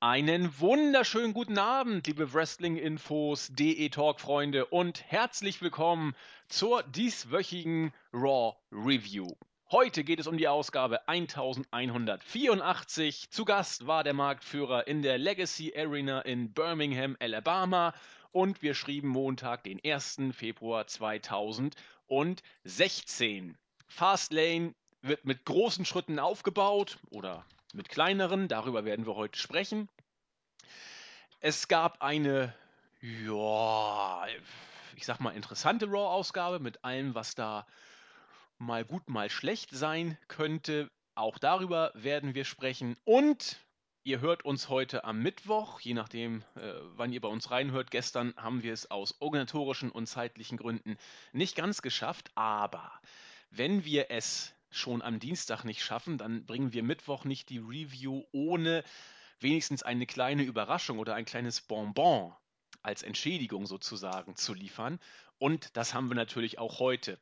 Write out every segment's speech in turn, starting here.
Einen wunderschönen guten Abend, liebe Wrestling-Infos, DE-Talk-Freunde und herzlich willkommen zur dieswöchigen Raw Review. Heute geht es um die Ausgabe 1184. Zu Gast war der Marktführer in der Legacy Arena in Birmingham, Alabama und wir schrieben Montag, den 1. Februar 2016. Fastlane wird mit großen Schritten aufgebaut oder mit kleineren, darüber werden wir heute sprechen. Es gab eine, ja, ich sag mal, interessante Raw-Ausgabe mit allem, was da mal gut, mal schlecht sein könnte. Auch darüber werden wir sprechen. Und ihr hört uns heute am Mittwoch, je nachdem, äh, wann ihr bei uns reinhört. Gestern haben wir es aus organisatorischen und zeitlichen Gründen nicht ganz geschafft. Aber wenn wir es schon am Dienstag nicht schaffen, dann bringen wir Mittwoch nicht die Review ohne wenigstens eine kleine Überraschung oder ein kleines Bonbon als Entschädigung sozusagen zu liefern. Und das haben wir natürlich auch heute.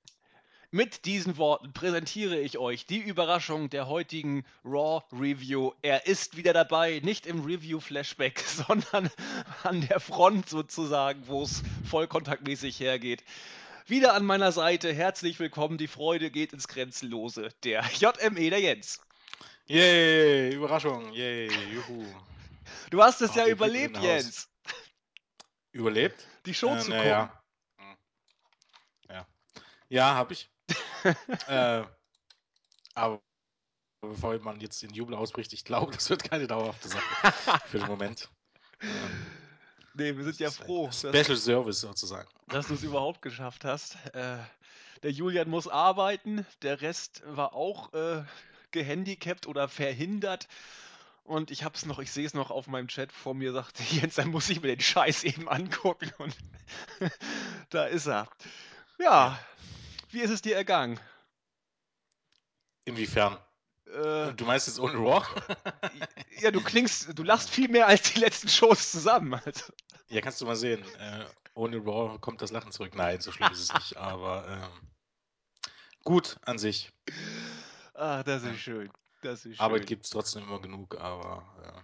Mit diesen Worten präsentiere ich euch die Überraschung der heutigen Raw Review. Er ist wieder dabei, nicht im Review Flashback, sondern an der Front sozusagen, wo es vollkontaktmäßig hergeht. Wieder an meiner Seite, herzlich willkommen, die Freude geht ins Grenzenlose. Der JME, der Jens. Yay, Überraschung, yay, juhu. Du hast es Oh, ja überlebt. Jens. Überlebt? Die Show Äh, zu gucken. Ja, ja. ja hab ich. äh, aber bevor man jetzt den Jubel ausbricht, ich glaube, das wird keine dauerhafte Sache für den Moment. Ähm, Nee, wir sind ja froh, Special Service sozusagen. dass du es überhaupt geschafft hast. Äh, der Julian muss arbeiten, der Rest war auch äh, gehandicapt oder verhindert. Und ich hab's noch, ich sehe es noch auf meinem Chat vor mir, sagte Jens, dann muss ich mir den Scheiß eben angucken. Und da ist er. Ja, Ja. wie ist es dir ergangen? Inwiefern? Äh, Du meinst jetzt ohne Raw? ja, du klingst, du lachst viel mehr als die letzten Shows zusammen. Also. Ja, kannst du mal sehen. Äh, ohne Raw kommt das Lachen zurück. Nein, so schlimm ist es nicht, aber ähm, gut an sich. Ah, das ist schön. Das ist schön. Arbeit gibt es trotzdem immer genug, aber ja.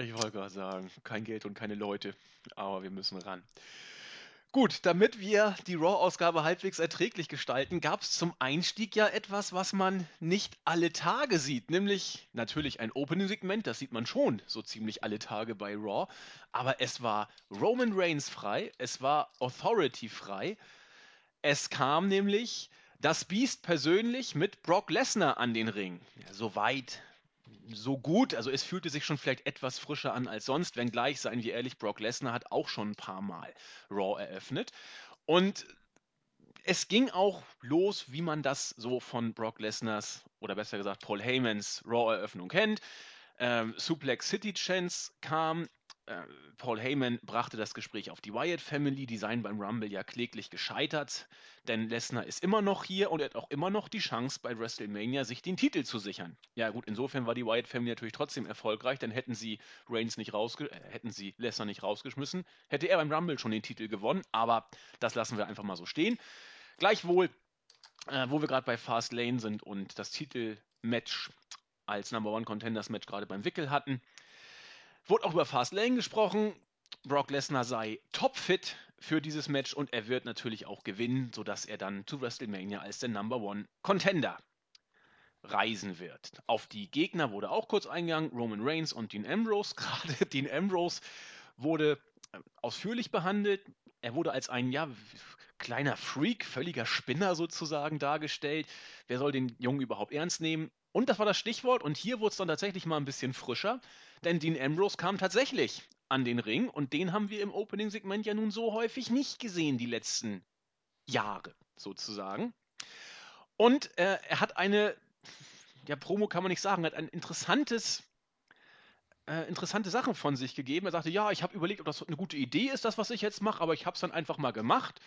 Ich wollte gerade sagen, kein Geld und keine Leute, aber wir müssen ran. Gut, damit wir die Raw-Ausgabe halbwegs erträglich gestalten, gab es zum Einstieg ja etwas, was man nicht alle Tage sieht, nämlich natürlich ein Opening-Segment, das sieht man schon so ziemlich alle Tage bei Raw, aber es war Roman Reigns frei, es war Authority frei, es kam nämlich das Beast persönlich mit Brock Lesnar an den Ring. Ja, Soweit so gut. Also es fühlte sich schon vielleicht etwas frischer an als sonst, wenngleich, seien wir ehrlich, Brock Lesnar hat auch schon ein paar Mal Raw eröffnet. Und es ging auch los, wie man das so von Brock Lesnars oder besser gesagt Paul Heymans Raw-Eröffnung kennt. Ähm, Suplex City Chance kam. Äh, Paul Heyman brachte das Gespräch auf die Wyatt Family, die seien beim Rumble ja kläglich gescheitert, denn Lesnar ist immer noch hier und er hat auch immer noch die Chance bei WrestleMania sich den Titel zu sichern. Ja gut, insofern war die Wyatt Family natürlich trotzdem erfolgreich, denn hätten sie Reigns nicht rausge äh, hätten sie Lesnar nicht rausgeschmissen, hätte er beim Rumble schon den Titel gewonnen, aber das lassen wir einfach mal so stehen. Gleichwohl, äh, wo wir gerade bei Fast Lane sind und das Titelmatch als Number One Contenders Match gerade beim Wickel hatten, wurde auch über Fast Lane gesprochen. Brock Lesnar sei topfit für dieses Match und er wird natürlich auch gewinnen, sodass er dann zu WrestleMania als der Number One Contender reisen wird. Auf die Gegner wurde auch kurz eingegangen, Roman Reigns und Dean Ambrose. Gerade Dean Ambrose wurde äh, ausführlich behandelt. Er wurde als ein ja, kleiner Freak, völliger Spinner sozusagen dargestellt. Wer soll den Jungen überhaupt ernst nehmen? Und das war das Stichwort. Und hier wurde es dann tatsächlich mal ein bisschen frischer, denn Dean Ambrose kam tatsächlich an den Ring und den haben wir im Opening-Segment ja nun so häufig nicht gesehen, die letzten Jahre sozusagen. Und äh, er hat eine, ja, Promo kann man nicht sagen, hat ein interessantes, äh, interessante Sachen von sich gegeben. Er sagte, ja, ich habe überlegt, ob das eine gute Idee ist, das, was ich jetzt mache, aber ich habe es dann einfach mal gemacht.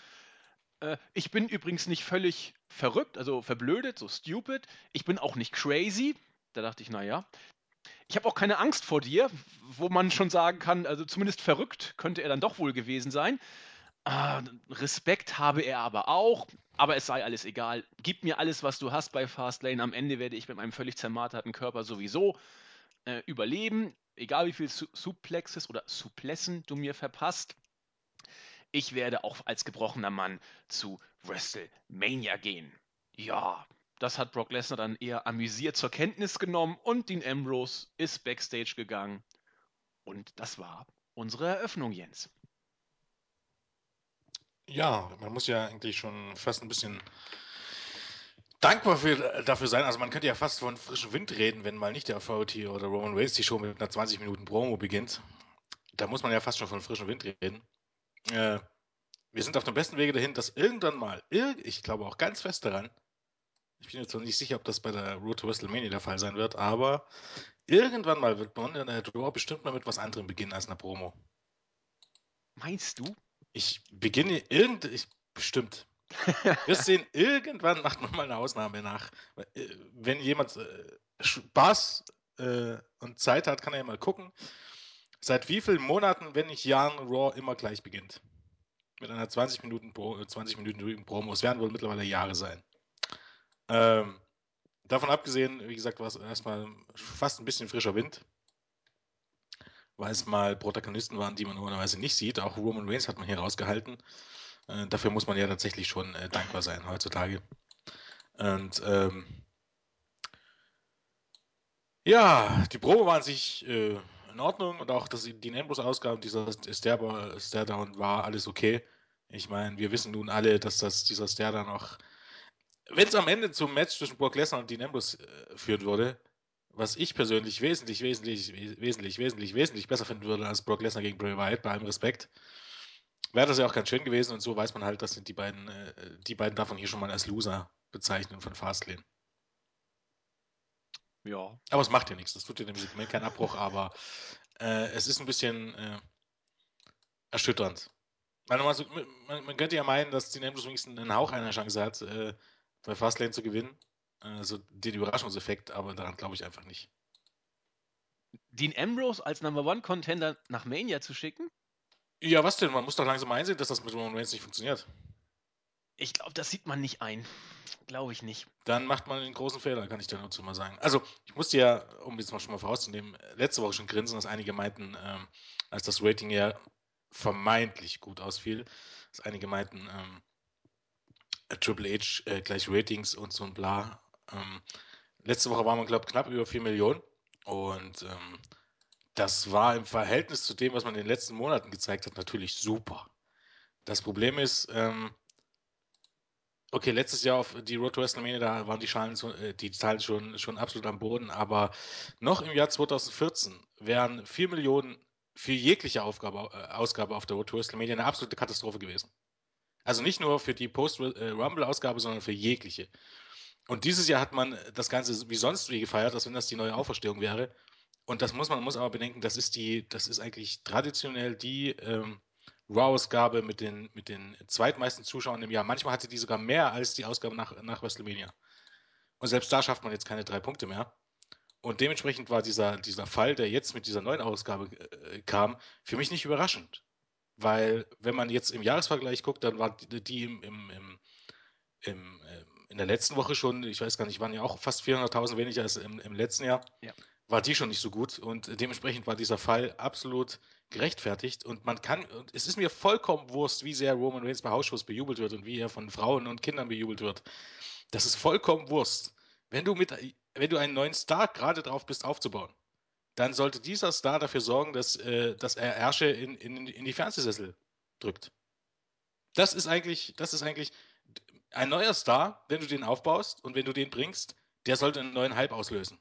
Äh, ich bin übrigens nicht völlig verrückt, also verblödet, so stupid. Ich bin auch nicht crazy. Da dachte ich, naja. Ich habe auch keine Angst vor dir, wo man schon sagen kann, also zumindest verrückt könnte er dann doch wohl gewesen sein. Ah, Respekt habe er aber auch, aber es sei alles egal. Gib mir alles, was du hast bei Fastlane. Am Ende werde ich mit meinem völlig zermarterten Körper sowieso äh, überleben. egal wie viel Su Suplexes oder Suplessen du mir verpasst, ich werde auch als gebrochener Mann zu WrestleMania gehen. Ja, das hat Brock Lesnar dann eher amüsiert zur Kenntnis genommen und Dean Ambrose ist backstage gegangen. Und das war unsere Eröffnung, Jens. Ja, man muss ja eigentlich schon fast ein bisschen dankbar für, dafür sein. Also man könnte ja fast von frischem Wind reden, wenn mal nicht der Authority oder Roman Reigns die Show mit einer 20 Minuten Promo beginnt. Da muss man ja fast schon von frischem Wind reden. Äh, wir sind auf dem besten Wege dahin, dass irgendwann mal, ich glaube auch ganz fest daran, ich bin jetzt noch nicht sicher, ob das bei der Road to WrestleMania der Fall sein wird, aber irgendwann mal wird man in der Draw bestimmt mal mit was anderem beginnen als einer Promo. Meinst du? Ich beginne irgend, ich, bestimmt. Wir sehen, irgendwann macht man mal eine Ausnahme nach. Äh, wenn jemand äh, Spaß äh, und Zeit hat, kann er ja mal gucken. Seit wie vielen Monaten, wenn nicht Jahren, Raw immer gleich beginnt? Mit einer 20 Minuten, Pro, 20 Minuten Promo. Es werden wohl mittlerweile Jahre sein. Ähm, davon abgesehen, wie gesagt, war es erstmal fast ein bisschen frischer Wind. Weil es mal Protagonisten waren, die man normalerweise nicht sieht. Auch Roman Reigns hat man hier rausgehalten. Äh, dafür muss man ja tatsächlich schon äh, dankbar sein heutzutage. Und ähm, ja, die Probe waren sich äh, in Ordnung und auch das, die Ambrose-Ausgabe dieser Stare-Down war alles okay. Ich meine, wir wissen nun alle, dass das, dieser Stare noch, wenn es am Ende zum Match zwischen Brock Lesnar und Dean Ambrose äh, führen würde, was ich persönlich wesentlich, wesentlich, wesentlich, wesentlich, wesentlich besser finden würde als Brock Lesnar gegen Bray Wyatt, bei allem Respekt, wäre das ja auch ganz schön gewesen und so weiß man halt, dass die beiden, äh, die beiden davon hier schon mal als Loser bezeichnen von Fastlane. Ja. Aber es macht ja nichts, das tut ja dem Segment keinen Abbruch, aber äh, es ist ein bisschen äh, erschütternd. Man, man, man, könnte ja meinen, dass die Ambrose wenigstens einen Hauch einer Chance hat, äh, bei Fastlane zu gewinnen. Also den Überraschungseffekt, aber daran glaube ich einfach nicht. Dean Ambrose als Number One Contender nach Mania zu schicken? Ja, was denn? Man muss doch langsam einsehen, dass das mit Roman Reigns nicht funktioniert. Ich glaube, das sieht man nicht ein. Glaube ich nicht. Dann macht man einen großen Fehler, kann ich dir dazu mal sagen. Also, ich musste ja, um jetzt mal schon mal vorauszunehmen, letzte Woche schon grinsen, dass einige meinten, ähm, als das Rating ja vermeintlich gut ausfiel, dass einige meinten, ähm, Triple H äh, gleich Ratings und so ein bla. Ähm, letzte Woche waren wir, glaube ich, knapp über 4 Millionen. Und ähm, das war im Verhältnis zu dem, was man in den letzten Monaten gezeigt hat, natürlich super. Das Problem ist, ähm, okay, letztes Jahr auf die Road to WrestleMania, da waren die, Schalen äh, die Zahlen schon, schon absolut am Boden, aber noch im Jahr 2014 wären 4 Millionen für jegliche Aufgabe, äh, Ausgabe auf der Road to WrestleMania eine absolute Katastrophe gewesen. Also nicht nur für die Post-Rumble-Ausgabe, sondern für jegliche. Und dieses Jahr hat man das Ganze wie sonst wie gefeiert, als wenn das die neue Auferstehung wäre. Und das muss man muss aber bedenken, das ist die, das ist eigentlich traditionell die ähm, Raw-Ausgabe mit den, mit den zweitmeisten Zuschauern im Jahr. Manchmal hatte die sogar mehr als die Ausgabe nach, nach WrestleMania. Und selbst da schafft man jetzt keine drei Punkte mehr. Und dementsprechend war dieser, dieser Fall, der jetzt mit dieser neuen Ausgabe äh, kam, für mich nicht überraschend. Weil, wenn man jetzt im Jahresvergleich guckt, dann war die, die im, im, im, im, ähm, in der letzten Woche schon, ich weiß gar nicht, waren ja auch fast 400.000 weniger als im, im letzten Jahr. Ja. War die schon nicht so gut und dementsprechend war dieser Fall absolut gerechtfertigt und man kann, und es ist mir vollkommen Wurst, wie sehr Roman Reigns bei Hausschuss bejubelt wird und wie er von Frauen und Kindern bejubelt wird. Das ist vollkommen Wurst. Wenn du mit, wenn du einen neuen Star gerade drauf bist aufzubauen, dann sollte dieser Star dafür sorgen, dass, äh, dass er Ärsche in, in, in die Fernsehsessel drückt. Das ist eigentlich, das ist eigentlich ein neuer Star, wenn du den aufbaust und wenn du den bringst, der sollte einen neuen Hype auslösen.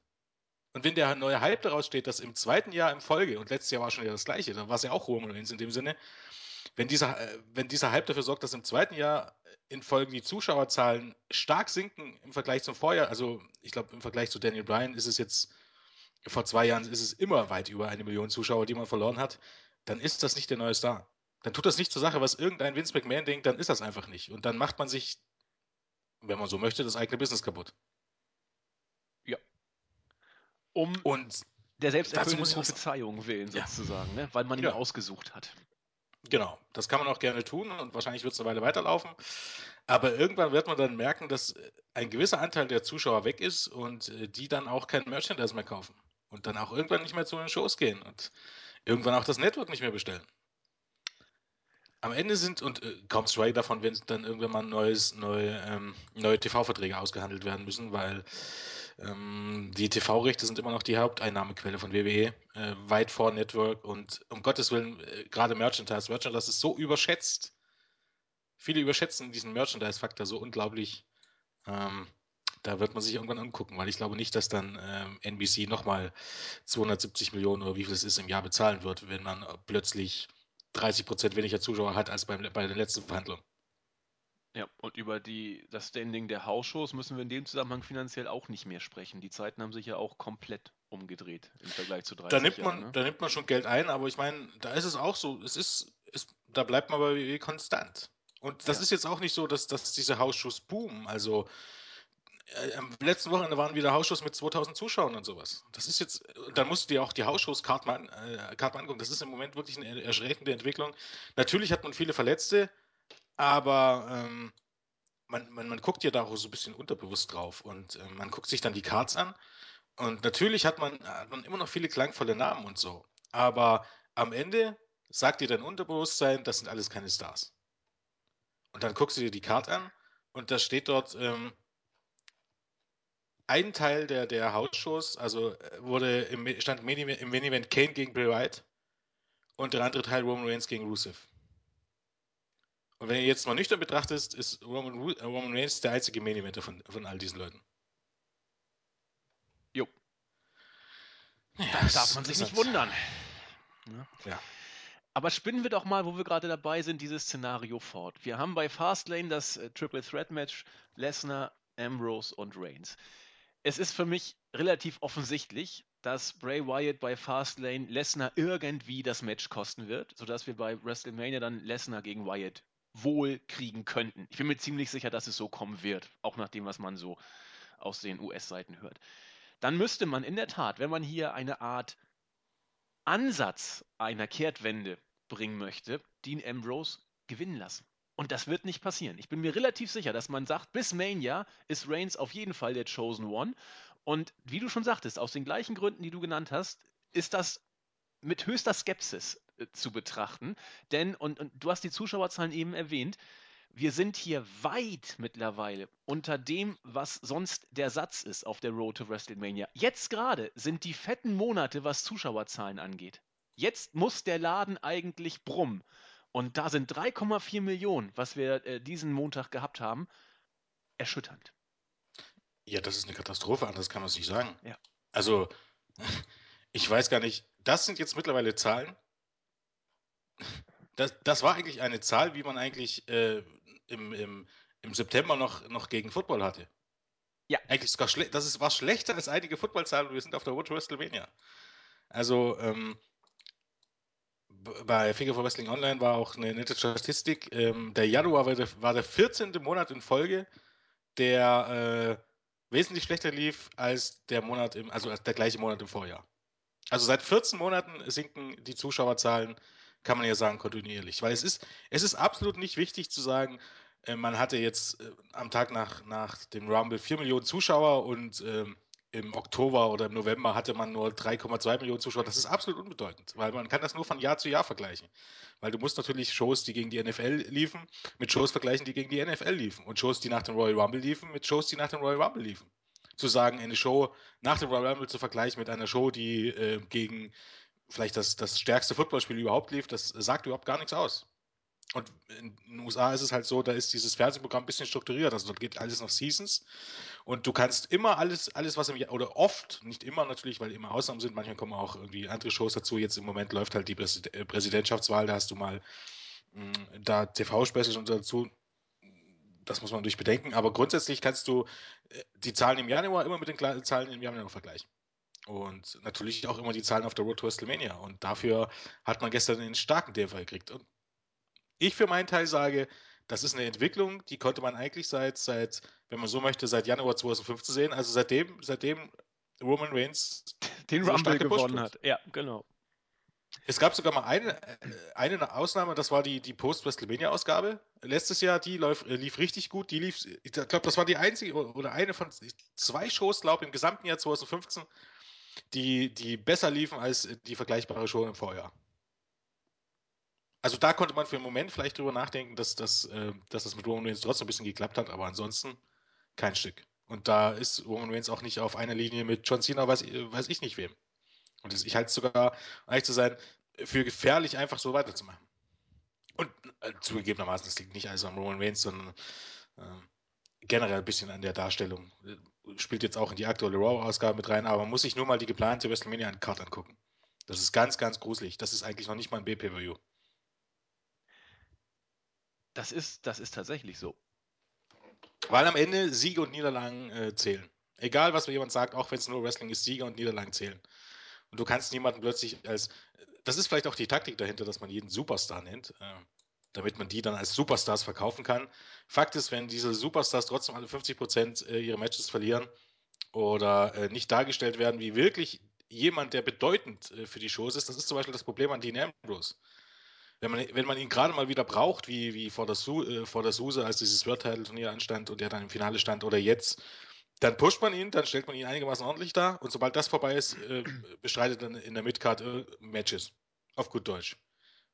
Und wenn der neue Hype daraus steht, dass im zweiten Jahr im Folge, und letztes Jahr war schon wieder das gleiche, da war es ja auch Roman Reigns in dem Sinne, wenn dieser, äh, wenn dieser Hype dafür sorgt, dass im zweiten Jahr in Folge die Zuschauerzahlen stark sinken im Vergleich zum Vorjahr, also ich glaube im Vergleich zu Daniel Bryan ist es jetzt, vor zwei Jahren ist es immer weit über eine Million Zuschauer, die man verloren hat, dann ist das nicht der neue Star. Dann tut das nicht zur Sache, was irgendein Vince McMahon denkt, dann ist das einfach nicht. Und dann macht man sich, wenn man so möchte, das eigene Business kaputt. Um und der selbsterfüllenden Prophezeiung willen sozusagen, ja. ne? weil man ihn ja. ausgesucht hat. Genau, das kann man auch gerne tun und wahrscheinlich wird es eine Weile weiterlaufen. Aber irgendwann wird man dann merken, dass ein gewisser Anteil der Zuschauer weg ist und äh, die dann auch kein Merchandise mehr kaufen. und dann auch irgendwann nicht mehr zu den Shows gehen und irgendwann auch das Network nicht mehr bestellen. Am Ende sind, und äh, kaum zwei davon, wenn dann irgendwann mal neues, neue, ähm, neue TV-Verträge ausgehandelt werden müssen, weil ähm, die TV-Rechte sind immer noch die Haupteinnahmequelle von WWE, äh, weit vor Network und um Gottes Willen, äh, gerade Merchandise. Merchandise ist so überschätzt. Viele überschätzen diesen Merchandise-Faktor so unglaublich. Ähm, da wird man sich irgendwann angucken, weil ich glaube nicht, dass dann ähm, NBC nochmal 270 Millionen oder wie viel es ist im Jahr bezahlen wird, wenn man plötzlich 30 Prozent weniger Zuschauer hat als beim, bei der letzten Verhandlung. Ja, und über die, das Standing der Hausshows müssen wir in dem Zusammenhang finanziell auch nicht mehr sprechen. Die Zeiten haben sich ja auch komplett umgedreht im Vergleich zu 30 da nimmt Jahren. Man, ne? Da nimmt man schon Geld ein, aber ich meine, da ist es auch so, es ist, es, da bleibt man aber WWE konstant. Und das ja. ist jetzt auch nicht so, dass, dass diese Hausshows boomen. Also am letzten Wochenende waren wieder Hausshows mit 2000 Zuschauern und sowas. Das ist jetzt, dann musst du dir auch die Hausshows äh, Karten angucken. Das ist im Moment wirklich eine erschreckende Entwicklung. Natürlich hat man viele Verletzte, aber ähm, man, man, man guckt ja da auch so ein bisschen unterbewusst drauf und äh, man guckt sich dann die Cards an und natürlich hat man, hat man immer noch viele klangvolle Namen und so, aber am Ende sagt dir dein Unterbewusstsein, das sind alles keine Stars. Und dann guckst du dir die Card an und da steht dort ähm, ein Teil der, der Hausshows, also äh, wurde im, stand im Main Event Kane gegen Bray Wyatt und der andere Teil Roman Reigns gegen Rusev. Und wenn ihr jetzt mal nüchtern betrachtet, ist Roman, äh, Roman Reigns der einzige Main Eventer von, von all diesen Leuten. Jo. Ja, da darf man sich nicht wundern. Ja. ja. Aber spinnen wir doch mal, wo wir gerade dabei sind, dieses Szenario fort. Wir haben bei Fastlane das äh, Triple Threat Match Lesnar, Ambrose und Reigns. Es ist für mich relativ offensichtlich, dass Bray Wyatt bei Fastlane Lesnar irgendwie das Match kosten wird, sodass wir bei WrestleMania dann Lesnar gegen Wyatt wohl kriegen könnten. Ich bin mir ziemlich sicher, dass es so kommen wird, auch nach dem, was man so aus den US-Seiten hört. Dann müsste man in der Tat, wenn man hier eine Art Ansatz einer Kehrtwende bringen möchte, Dean Ambrose gewinnen lassen. Und das wird nicht passieren. Ich bin mir relativ sicher, dass man sagt, bis Mania ist Reigns auf jeden Fall der Chosen One. Und wie du schon sagtest, aus den gleichen Gründen, die du genannt hast, ist das mit höchster Skepsis äh, zu betrachten. Denn, und, und du hast die Zuschauerzahlen eben erwähnt, wir sind hier weit mittlerweile unter dem, was sonst der Satz ist auf der Road to WrestleMania. Jetzt gerade sind die fetten Monate, was Zuschauerzahlen angeht. Jetzt muss der Laden eigentlich brummen. Und da sind 3,4 Millionen, was wir äh, diesen Montag gehabt haben, erschütternd. Ja, das ist eine Katastrophe, anders kann man es nicht sagen. Ja. Also, ich weiß gar nicht, das sind jetzt mittlerweile Zahlen. Das, das war eigentlich eine Zahl, wie man eigentlich äh, im, im, im September noch, noch gegen Football hatte. Ja. Eigentlich sogar schlecht. Das ist, war schlechter als einige Footballzahlen wir sind auf der Road to WrestleMania. Also, ähm, bei Figure for Wrestling Online war auch eine nette Statistik. Ähm, der Januar war der, war der 14. Monat in Folge, der äh, wesentlich schlechter lief als der Monat im, also als der gleiche Monat im Vorjahr. Also seit 14 Monaten sinken die Zuschauerzahlen, kann man ja sagen, kontinuierlich. Weil es ist, es ist absolut nicht wichtig zu sagen, äh, man hatte jetzt äh, am Tag nach, nach dem Rumble 4 Millionen Zuschauer und ähm, im Oktober oder im November hatte man nur 3,2 Millionen Zuschauer. Das ist absolut unbedeutend, weil man kann das nur von Jahr zu Jahr vergleichen. Weil du musst natürlich Shows, die gegen die NFL liefen, mit Shows vergleichen, die gegen die NFL liefen. Und Shows, die nach dem Royal Rumble liefen, mit Shows, die nach dem Royal Rumble liefen. Zu sagen, eine Show nach dem Royal Rumble zu vergleichen mit einer Show, die äh, gegen vielleicht das, das stärkste Footballspiel überhaupt lief, das sagt überhaupt gar nichts aus. Und in den USA ist es halt so, da ist dieses Fernsehprogramm ein bisschen strukturiert. Also dort geht alles nach Seasons. Und du kannst immer alles, alles was im Jahr, oder oft, nicht immer natürlich, weil immer Ausnahmen sind, manchmal kommen auch irgendwie andere Shows dazu. Jetzt im Moment läuft halt die äh, Präsidentschaftswahl, da hast du mal mh, mm, da TV-Specials und dazu. Das muss man natürlich bedenken. Aber grundsätzlich kannst du äh, die Zahlen im Januar immer mit den Zahlen im Januar vergleichen. Und natürlich auch immer die Zahlen auf der Road to WrestleMania. Und dafür hat man gestern einen starken Dämpfer gekriegt. Und ich für meinen Teil sage, das ist eine Entwicklung, die konnte man eigentlich seit, seit, wenn man so möchte, seit Januar 2015 sehen. Also seitdem, seitdem Roman Reigns den so Rumble gewonnen hat. Ja, genau. Es gab sogar mal eine, eine Ausnahme, das war die, die Post-WrestleMania-Ausgabe. Letztes Jahr, die lief, äh, lief richtig gut. Die lief, ich glaube, das war die einzige oder eine von zwei Shows, glaube ich, im gesamten Jahr 2015, die, die besser liefen als die vergleichbare Show im Vorjahr. Also da konnte man für einen Moment vielleicht drüber nachdenken, dass, dass, äh, dass das mit Roman Reigns trotzdem ein bisschen geklappt hat, aber ansonsten kein Stück. Und da ist Roman Reigns auch nicht auf einer Linie mit John Cena, weiß, weiß ich nicht wem. Und das, ich halte es sogar, um ehrlich zu sein, für gefährlich, einfach so weiterzumachen. Und äh, zugegebenermaßen, es liegt nicht alles am Roman Reigns, sondern äh, generell ein bisschen an der Darstellung. Spielt jetzt auch in die aktuelle Raw-Ausgabe mit rein, aber man muss sich nur mal die geplante WrestleMania-Card angucken. Das ist ganz, ganz gruselig. Das ist eigentlich noch nicht mal ein B-Pay-View. Das ist, das ist tatsächlich so. Weil am Ende Siege und Niederlagen äh, zählen. Egal, was mir jemand sagt, auch wenn es nur Wrestling ist, Siege und Niederlagen zählen. Und du kannst niemanden plötzlich als. Das ist vielleicht auch die Taktik dahinter, dass man jeden Superstar nennt, äh, damit man die dann als Superstars verkaufen kann. Fakt ist, wenn diese Superstars trotzdem alle 50 Prozent äh, ihre Matches verlieren oder äh, nicht dargestellt werden wie wirklich jemand, der bedeutend äh, für die Shows ist, das ist zum Beispiel das Problem an Dean Ambrose wenn man, wenn man ihn gerade mal wieder braucht, wie, wie vor, der Su, äh, vor der Suse, als dieses World Title Turnier anstand und er dann im Finale stand oder jetzt, dann pusht man ihn, dann stellt man ihn einigermaßen ordentlich dar und sobald das vorbei ist, äh, bestreitet dann in der Midcard äh, Matches. Auf gut Deutsch.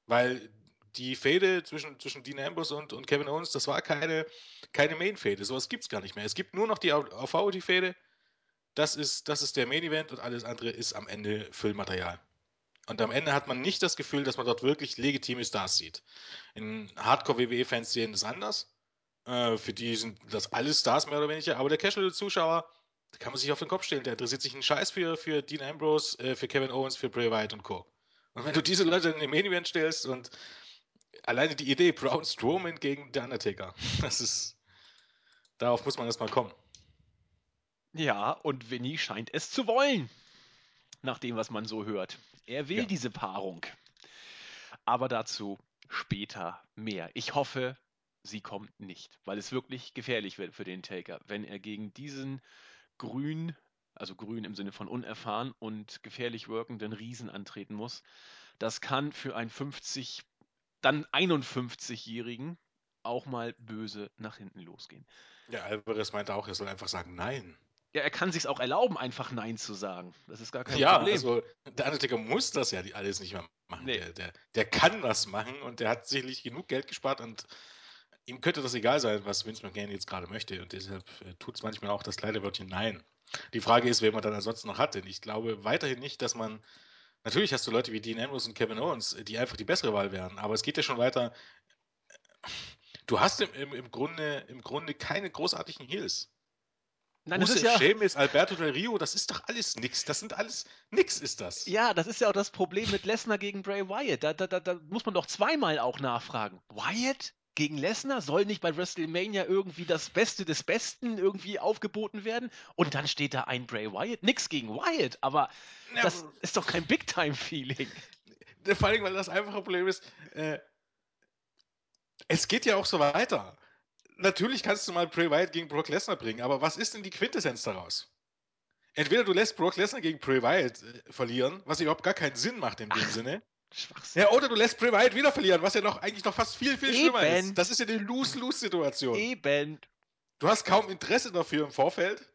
Weil die Fehde zwischen, zwischen Dean Ambrose und, und Kevin Owens, das war keine, keine Main-Fehde. Sowas gibt es gar nicht mehr. Es gibt nur noch die AV-Fehde. Das ist, das ist der Main-Event und alles andere ist am Ende Füllmaterial. Und am Ende hat man nicht das Gefühl, dass man dort wirklich legitime Stars sieht. In Hardcore-WWE-Fans sehen das anders. Äh, für die sind das alles Stars mehr oder weniger. Aber der Casual-Zuschauer, da kann man sich auf den Kopf stellen. Der interessiert sich einen Scheiß für, für Dean Ambrose, äh, für Kevin Owens, für Bray Wyatt und Co. Und wenn du diese Leute in den Main Event stellst und alleine die Idee, Braun Strowman gegen The Undertaker, das ist. Darauf muss man erstmal kommen. Ja, und Vinny scheint es zu wollen. Nach dem, was man so hört. Er will ja. diese Paarung. Aber dazu später mehr. Ich hoffe, sie kommt nicht, weil es wirklich gefährlich wird für den Taker, wenn er gegen diesen grün, also grün im Sinne von unerfahren und gefährlich wirkenden Riesen antreten muss. Das kann für einen 50, dann 51-Jährigen auch mal böse nach hinten losgehen. Ja, Alvarez meinte auch, er soll einfach sagen Nein. Ja, er kann sich auch erlauben, einfach Nein zu sagen. Das ist gar kein ja, Problem. Ja, also der Undertaker muss das ja alles nicht mehr machen. Nee. Der, der, der kann das machen und der hat sicherlich genug Geld gespart und ihm könnte das egal sein, was Vince McMahon jetzt gerade möchte. Und deshalb äh, tut es manchmal auch das kleine Wörtchen Nein. Die Frage ist, wen man dann ansonsten noch hat. Denn ich glaube weiterhin nicht, dass man. Natürlich hast du Leute wie Dean Ambrose und Kevin Owens, die einfach die bessere Wahl wären. Aber es geht ja schon weiter. Du hast im, im, im, Grunde, im Grunde keine großartigen Heels. Nein, das ist ja. Sheamus, Alberto Del Rio, das ist doch alles nix. Das sind alles. Nix ist das. Ja, das ist ja auch das Problem mit Lesnar gegen Bray Wyatt. Da, da, da, da muss man doch zweimal auch nachfragen. Wyatt gegen Lesnar soll nicht bei WrestleMania irgendwie das Beste des Besten irgendwie aufgeboten werden? Und dann steht da ein Bray Wyatt. Nix gegen Wyatt, aber ja, das ist doch kein Big-Time-Feeling. Vor allem, weil das einfache Problem ist, äh, es geht ja auch so weiter natürlich kannst du mal Bray Wyatt gegen Brock Lesnar bringen, aber was ist denn die Quintessenz daraus? Entweder du lässt Brock Lesnar gegen Bray Wyatt äh, verlieren, was überhaupt gar keinen Sinn macht in dem Ach, Sinne. Ja, oder du lässt Bray Wyatt wieder verlieren, was ja noch eigentlich noch fast viel, viel Eben. schlimmer ist. Das ist ja eine Lose-Lose-Situation. Eben. Du hast kaum Interesse dafür im Vorfeld.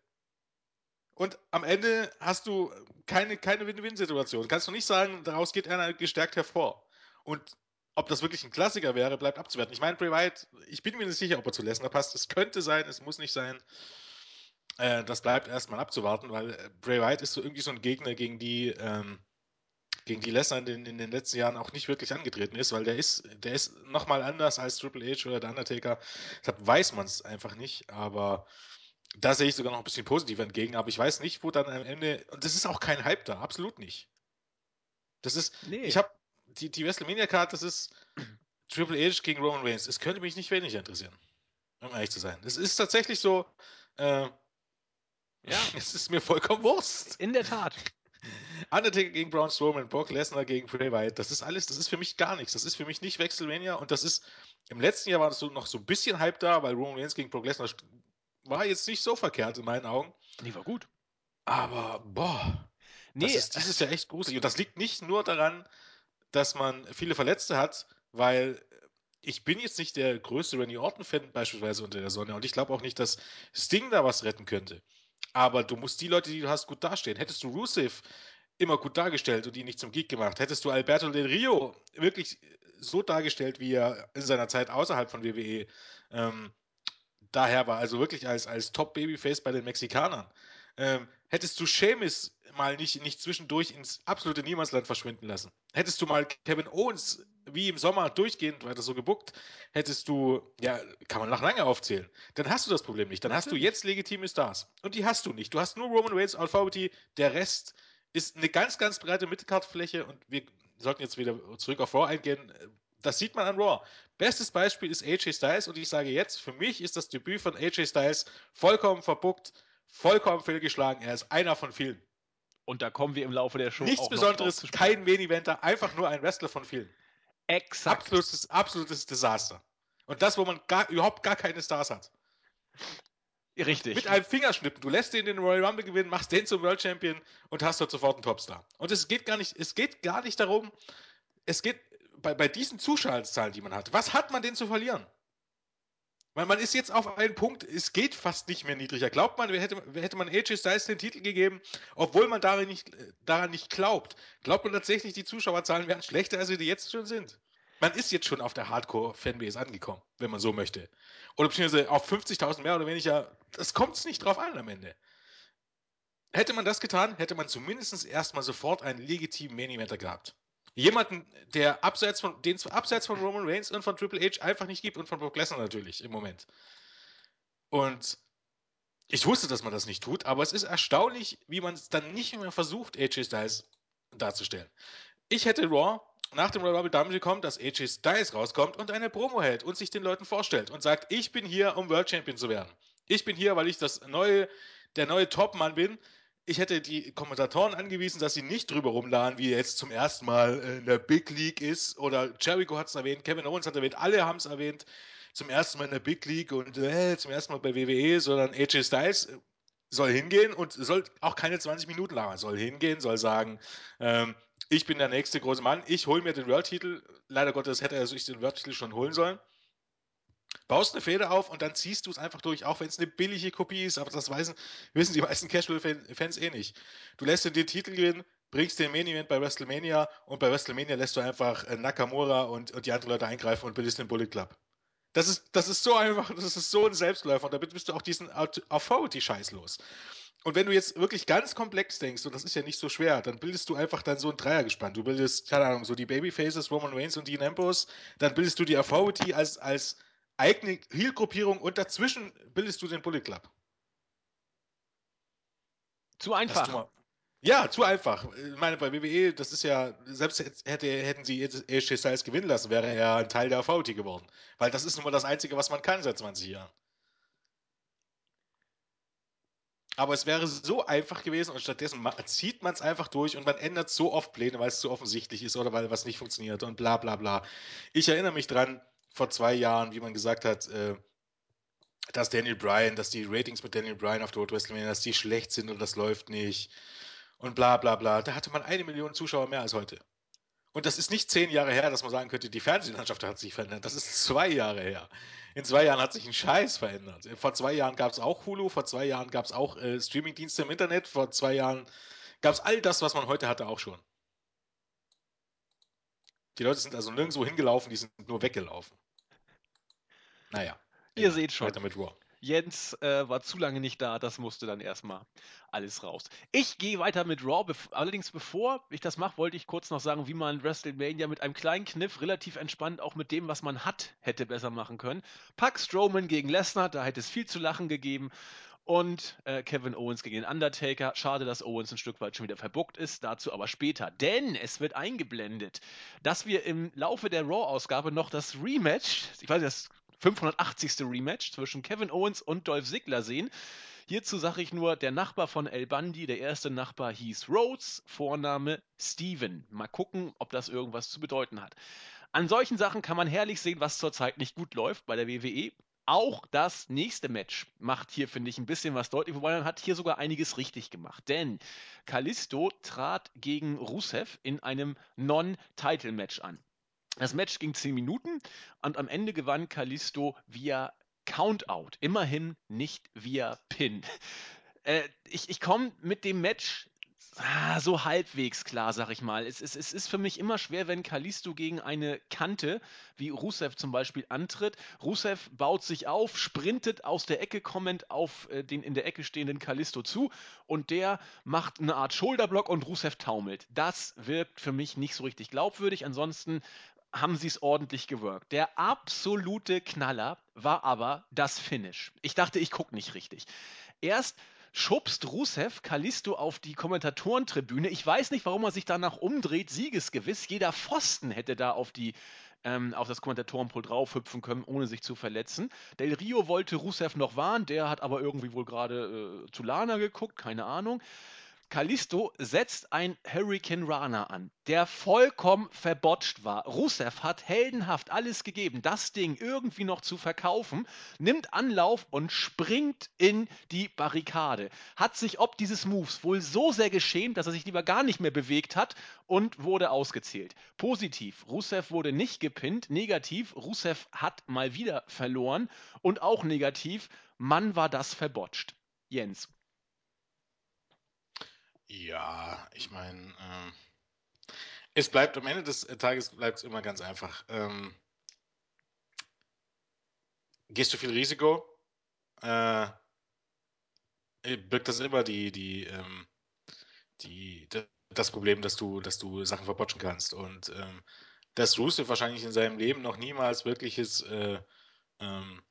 Und am Ende hast du keine, keine Win-Win-Situation. Kannst du nicht sagen, daraus geht einer gestärkt hervor. Und ob das wirklich ein Klassiker wäre, bleibt abzuwerten. Ich meine, Bray Wyatt, ich bin mir nicht sicher, ob er zu Lesnar passt. Es könnte sein, es muss nicht sein. Äh, das bleibt erstmal abzuwarten, weil äh, Bray Wyatt ist so irgendwie so ein Gegner, gegen die, ähm, gegen die Lesnar in, in, den letzten Jahren auch nicht wirklich angetreten ist, weil der ist, der ist nochmal anders als Triple H oder der Undertaker. Deshalb weiß man es einfach nicht, aber da sehe ich sogar noch ein bisschen positiv entgegen, aber ich weiß nicht, wo dann am Ende, und das ist auch kein Hype da, absolut nicht. Das ist, nee. ich habe die, die WrestleMania-Card, das ist Triple H gegen Roman Reigns. Es könnte mich nicht weniger interessieren, um ehrlich zu sein. Es ist tatsächlich so, äh, ja, es ist mir vollkommen Wurst. In der Tat. Undertaker gegen Braun Strowman, Brock Lesnar gegen Bray Wyatt, das ist alles, das ist für mich gar nichts. Das ist für mich nicht WrestleMania und das ist, im letzten Jahr war das so noch so ein bisschen Hype da, weil Roman Reigns gegen Brock Lesnar war jetzt nicht so verkehrt in meinen Augen. Nee, war gut. Aber, boah, nee, das ist dieses Jahr echt gruselig. Und das liegt nicht nur daran, dass man viele Verletzte hat, weil ich bin jetzt nicht der größte Randy Orton-Fan beispielsweise unter der Sonne und ich glaube auch nicht, dass Sting da was retten könnte. Aber du musst die Leute, die du hast, gut dastehen. Hättest du Rusev immer gut dargestellt und ihn nicht zum Geek gemacht, hättest du Alberto Del Rio wirklich so dargestellt, wie er in seiner Zeit außerhalb von WWE ähm, daher war, also wirklich als, als Top-Babyface bei den Mexikanern, ähm, hättest du Seamus mal nicht, nicht zwischendurch ins absolute Niemandsland verschwinden lassen. Hättest du mal Kevin Owens wie im Sommer durchgehend weiter so gebuckt, hättest du, ja, kann man nach lange aufzählen. Dann hast du das Problem nicht. Dann Natürlich. hast du jetzt legitime Stars. Und die hast du nicht. Du hast nur Roman Reigns, Authority, der Rest ist eine ganz, ganz breite Mittelkartfläche und wir sollten jetzt wieder zurück auf Raw eingehen. Das sieht man an Raw. Bestes Beispiel ist AJ Styles und ich sage jetzt, für mich ist das Debüt von AJ Styles vollkommen verbuckt, vollkommen fehlgeschlagen. Er ist einer von vielen. Und da kommen wir im Laufe der Show Nichts auch Besonderes, kein Main-Eventer, einfach nur ein Wrestler von vielen. Exakt. Absolutes, absolutes Desaster. Und das, wo man gar, überhaupt gar keine Stars hat. Richtig. Mit einem Fingerschnippen. Du lässt den den Royal Rumble gewinnen, machst den zum World Champion und hast dort sofort einen Topstar. Und es geht gar nicht, es geht gar nicht darum, es geht bei, bei diesen Zuschauerzahlen, die man hat, was hat man denn zu verlieren? Weil man ist jetzt auf einen Punkt, es geht fast nicht mehr niedriger. Glaubt man, hätte, hätte man AJ Styles den Titel gegeben, obwohl man daran nicht, daran nicht glaubt? Glaubt man tatsächlich, die Zuschauerzahlen wären schlechter, als sie jetzt schon sind? Man ist jetzt schon auf der Hardcore-Fanbase angekommen, wenn man so möchte. Oder beziehungsweise auf 50.000 mehr oder weniger, das kommt es nicht drauf an am Ende. Hätte man das getan, hätte man zumindest erstmal sofort einen legitimen Main-Eventer gehabt. Jemanden, der abseits von, den es abseits von Roman Reigns und von Triple H einfach nicht gibt und von Brock Lesnar natürlich im Moment. Und ich wusste, dass man das nicht tut, aber es ist erstaunlich, wie man es dann nicht mehr versucht, AJ Styles darzustellen. Ich hätte Raw nach dem Royal Rumble damit gekommen, dass AJ Styles rauskommt und eine Promo hält und sich den Leuten vorstellt und sagt, ich bin hier, um World Champion zu werden. Ich bin hier, weil ich das neue, der neue Topmann bin, ich hätte die Kommentatoren angewiesen, dass sie nicht drüber rumladen, wie er jetzt zum ersten Mal in der Big League ist. Oder Jericho hat es erwähnt, Kevin Owens hat erwähnt, alle haben es erwähnt. Zum ersten Mal in der Big League und äh, zum ersten Mal bei WWE, sondern AJ Styles soll hingehen und soll auch keine 20 Minuten lang, soll hingehen, soll sagen, ähm, ich bin der nächste große Mann, ich hole mir den World-Titel. Leider Gottes hätte er sich den World-Titel schon holen sollen baust eine Feder auf und dann ziehst du es einfach durch, auch wenn es eine billige Kopie ist, aber das wissen, wissen die meisten Casual-Fans eh nicht. Du lässt dir den Titel gewinnen, bringst den Main Event bei WrestleMania und bei WrestleMania lässt du einfach äh, Nakamura und, und die anderen Leute eingreifen und bildest den Bullet Club. Das ist, das ist so einfach, das ist so ein Selbstläufer und damit bist du auch diesen Authority-Scheiß los. Und wenn du jetzt wirklich ganz komplex denkst, und das ist ja nicht so schwer, dann bildest du einfach dann so ein Dreiergespann. Du bildest, keine Ahnung, so die Babyfaces, Roman Reigns und Dean Ambrose, dann bildest du die Authority als, als eigene Heal-Gruppierung und dazwischen bildest du den Bullet Club. Zu einfach. Ja, zu einfach. Ich meine, bei WWE, das ist ja, selbst hätte, hätten sie AJ Styles gewinnen lassen, wäre er ein Teil der VT geworden. Weil das ist nun mal das Einzige, was man kann seit 20 Jahren. Aber es wäre so einfach gewesen und stattdessen zieht man es einfach durch und man ändert so oft Pläne, weil es zu offensichtlich ist oder weil was nicht funktioniert und bla bla bla. Ich erinnere mich dran, vor zwei Jahren, wie man gesagt hat, äh, dass Daniel Bryan, dass die Ratings mit Daniel Bryan auf der Road WrestleMania, dass die schlecht sind und das läuft nicht und bla bla bla. Da hatte man eine Million Zuschauer mehr als heute. Und das ist nicht zehn Jahre her, dass man sagen könnte, die Fernsehlandschaft hat sich verändert. Das ist zwei Jahre her. In zwei Jahren hat sich ein Scheiß verändert. Vor zwei Jahren gab es auch Hulu, vor zwei Jahren gab es auch äh, Streamingdienste im Internet, vor zwei Jahren gab es all das, was man heute hatte, auch schon. Die Leute sind also nirgendwo hingelaufen, die sind nur weggelaufen. Naja. Ihr seht schon. Weiter mit Raw. Jens äh, war zu lange nicht da, das musste dann erstmal alles raus. Ich gehe weiter mit Raw, bev allerdings bevor ich das mache, wollte ich kurz noch sagen, wie man WrestleMania mit einem kleinen Kniff relativ entspannt auch mit dem, was man hat, hätte besser machen können. Pack Strowman gegen Lesnar, da hätte es viel zu lachen gegeben. Und äh, Kevin Owens gegen den Undertaker. Schade, dass Owens ein Stück weit schon wieder verbuckt ist, dazu aber später. Denn es wird eingeblendet, dass wir im Laufe der Raw-Ausgabe noch das Rematch, ich weiß nicht, das 580. Rematch zwischen Kevin Owens und Dolph Ziggler sehen. Hierzu sage ich nur, der Nachbar von El Bundy, der erste Nachbar hieß Rhodes, Vorname Steven. Mal gucken, ob das irgendwas zu bedeuten hat. An solchen Sachen kann man herrlich sehen, was zurzeit nicht gut läuft bei der WWE. Auch das nächste Match macht hier, finde ich, ein bisschen was deutlich, wobei man hat hier sogar einiges richtig gemacht. Denn Kalisto trat gegen Rusev in einem Non-Title-Match an. Das Match ging 10 Minuten und am Ende gewann Kalisto via Countout. Immerhin nicht via Pin. Äh, ich ich komme mit dem Match ah, so halbwegs klar, sag ich mal. Es, es, es ist für mich immer schwer, wenn Kalisto gegen eine Kante, wie Rusev zum Beispiel, antritt. Rusev baut sich auf, sprintet aus der Ecke kommend auf äh, den in der Ecke stehenden Kalisto zu und der macht eine Art Schulterblock und Rusev taumelt. Das wirkt für mich nicht so richtig glaubwürdig. Ansonsten haben sie es ordentlich gewirkt. Der absolute Knaller war aber das Finish. Ich dachte, ich gucke nicht richtig. Erst schubst Rusev Kalisto auf die Kommentatorentribüne. Ich weiß nicht, warum er sich danach umdreht, siegesgewiss. Jeder Pfosten hätte da auf die ähm, auf das Kommentatorenpult draufhüpfen können, ohne sich zu verletzen. Del Rio wollte Rusev noch warnen, der hat aber irgendwie wohl gerade äh, zu Lana geguckt, keine Ahnung. Kalisto setzt ein Hurricane Rana an, der vollkommen verbotscht war. Rusev hat heldenhaft alles gegeben, das Ding irgendwie noch zu verkaufen, nimmt Anlauf und springt in die Barrikade. Hat sich ob dieses Moves wohl so sehr geschämt, dass er sich lieber gar nicht mehr bewegt hat und wurde ausgezählt. Positiv, Rusev wurde nicht gepinnt. Negativ, Rusev hat mal wieder verloren. Und auch negativ, Mann war das verbotscht. Jens, Ja, ich meine, ähm, es bleibt am Ende des Tages bleibt es immer ganz einfach. Ähm, gehst du viel Risiko, äh, birgt das immer die, die, ähm, die, das Problem, dass du, dass du Sachen verbotschen kannst. Und ähm, dass Rusev wahrscheinlich in seinem Leben noch niemals wirkliches äh, ähm,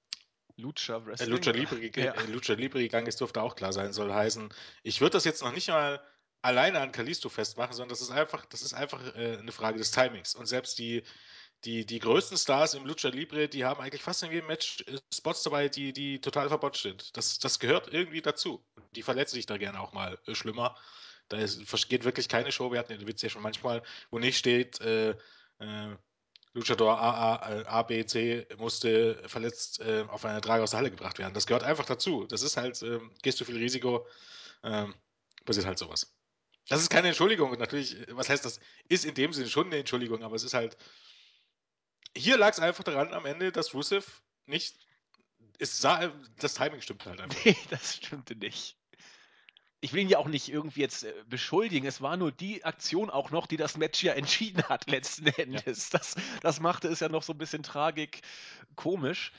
Lucha äh, Wrestling. Lucha? Libre, Ja. äh, Lucha Libre gegangen ist, dürfte auch klar sein, soll heißen, ich würde das jetzt noch nicht mal alleine an Kalisto festmachen, sondern das ist einfach, das ist einfach äh, eine Frage des Timings. Und selbst die, die, die größten Stars im Lucha Libre, die haben eigentlich fast in jedem Match äh, Spots dabei, die, die total verbotscht sind. Das, das gehört irgendwie dazu. Die verletzen sich da gerne auch mal schlimmer. Da ist, geht wirklich keine Show. Wir hatten den Witz ja schon manchmal, wo nicht steht, äh, äh, Luchador äh, A, B, C musste verletzt äh, auf eine Trage aus der Halle gebracht werden. Das gehört einfach dazu. Das ist halt, ähm, gehst du viel Risiko, ähm, passiert halt sowas. Das ist keine Entschuldigung. Und natürlich, äh, was heißt das? Ist in dem Sinne schon eine Entschuldigung, aber es ist halt. Hier lag es einfach daran am Ende, dass Rusev nicht. Es sah, das Timing stimmt halt einfach. Nee, das stimmte nicht. Ich will ihn ja auch nicht irgendwie jetzt äh, beschuldigen. Es war nur die Aktion auch noch, die das Match ja entschieden hat, letzten Endes. Das, das machte es ja noch so ein bisschen tragik komisch.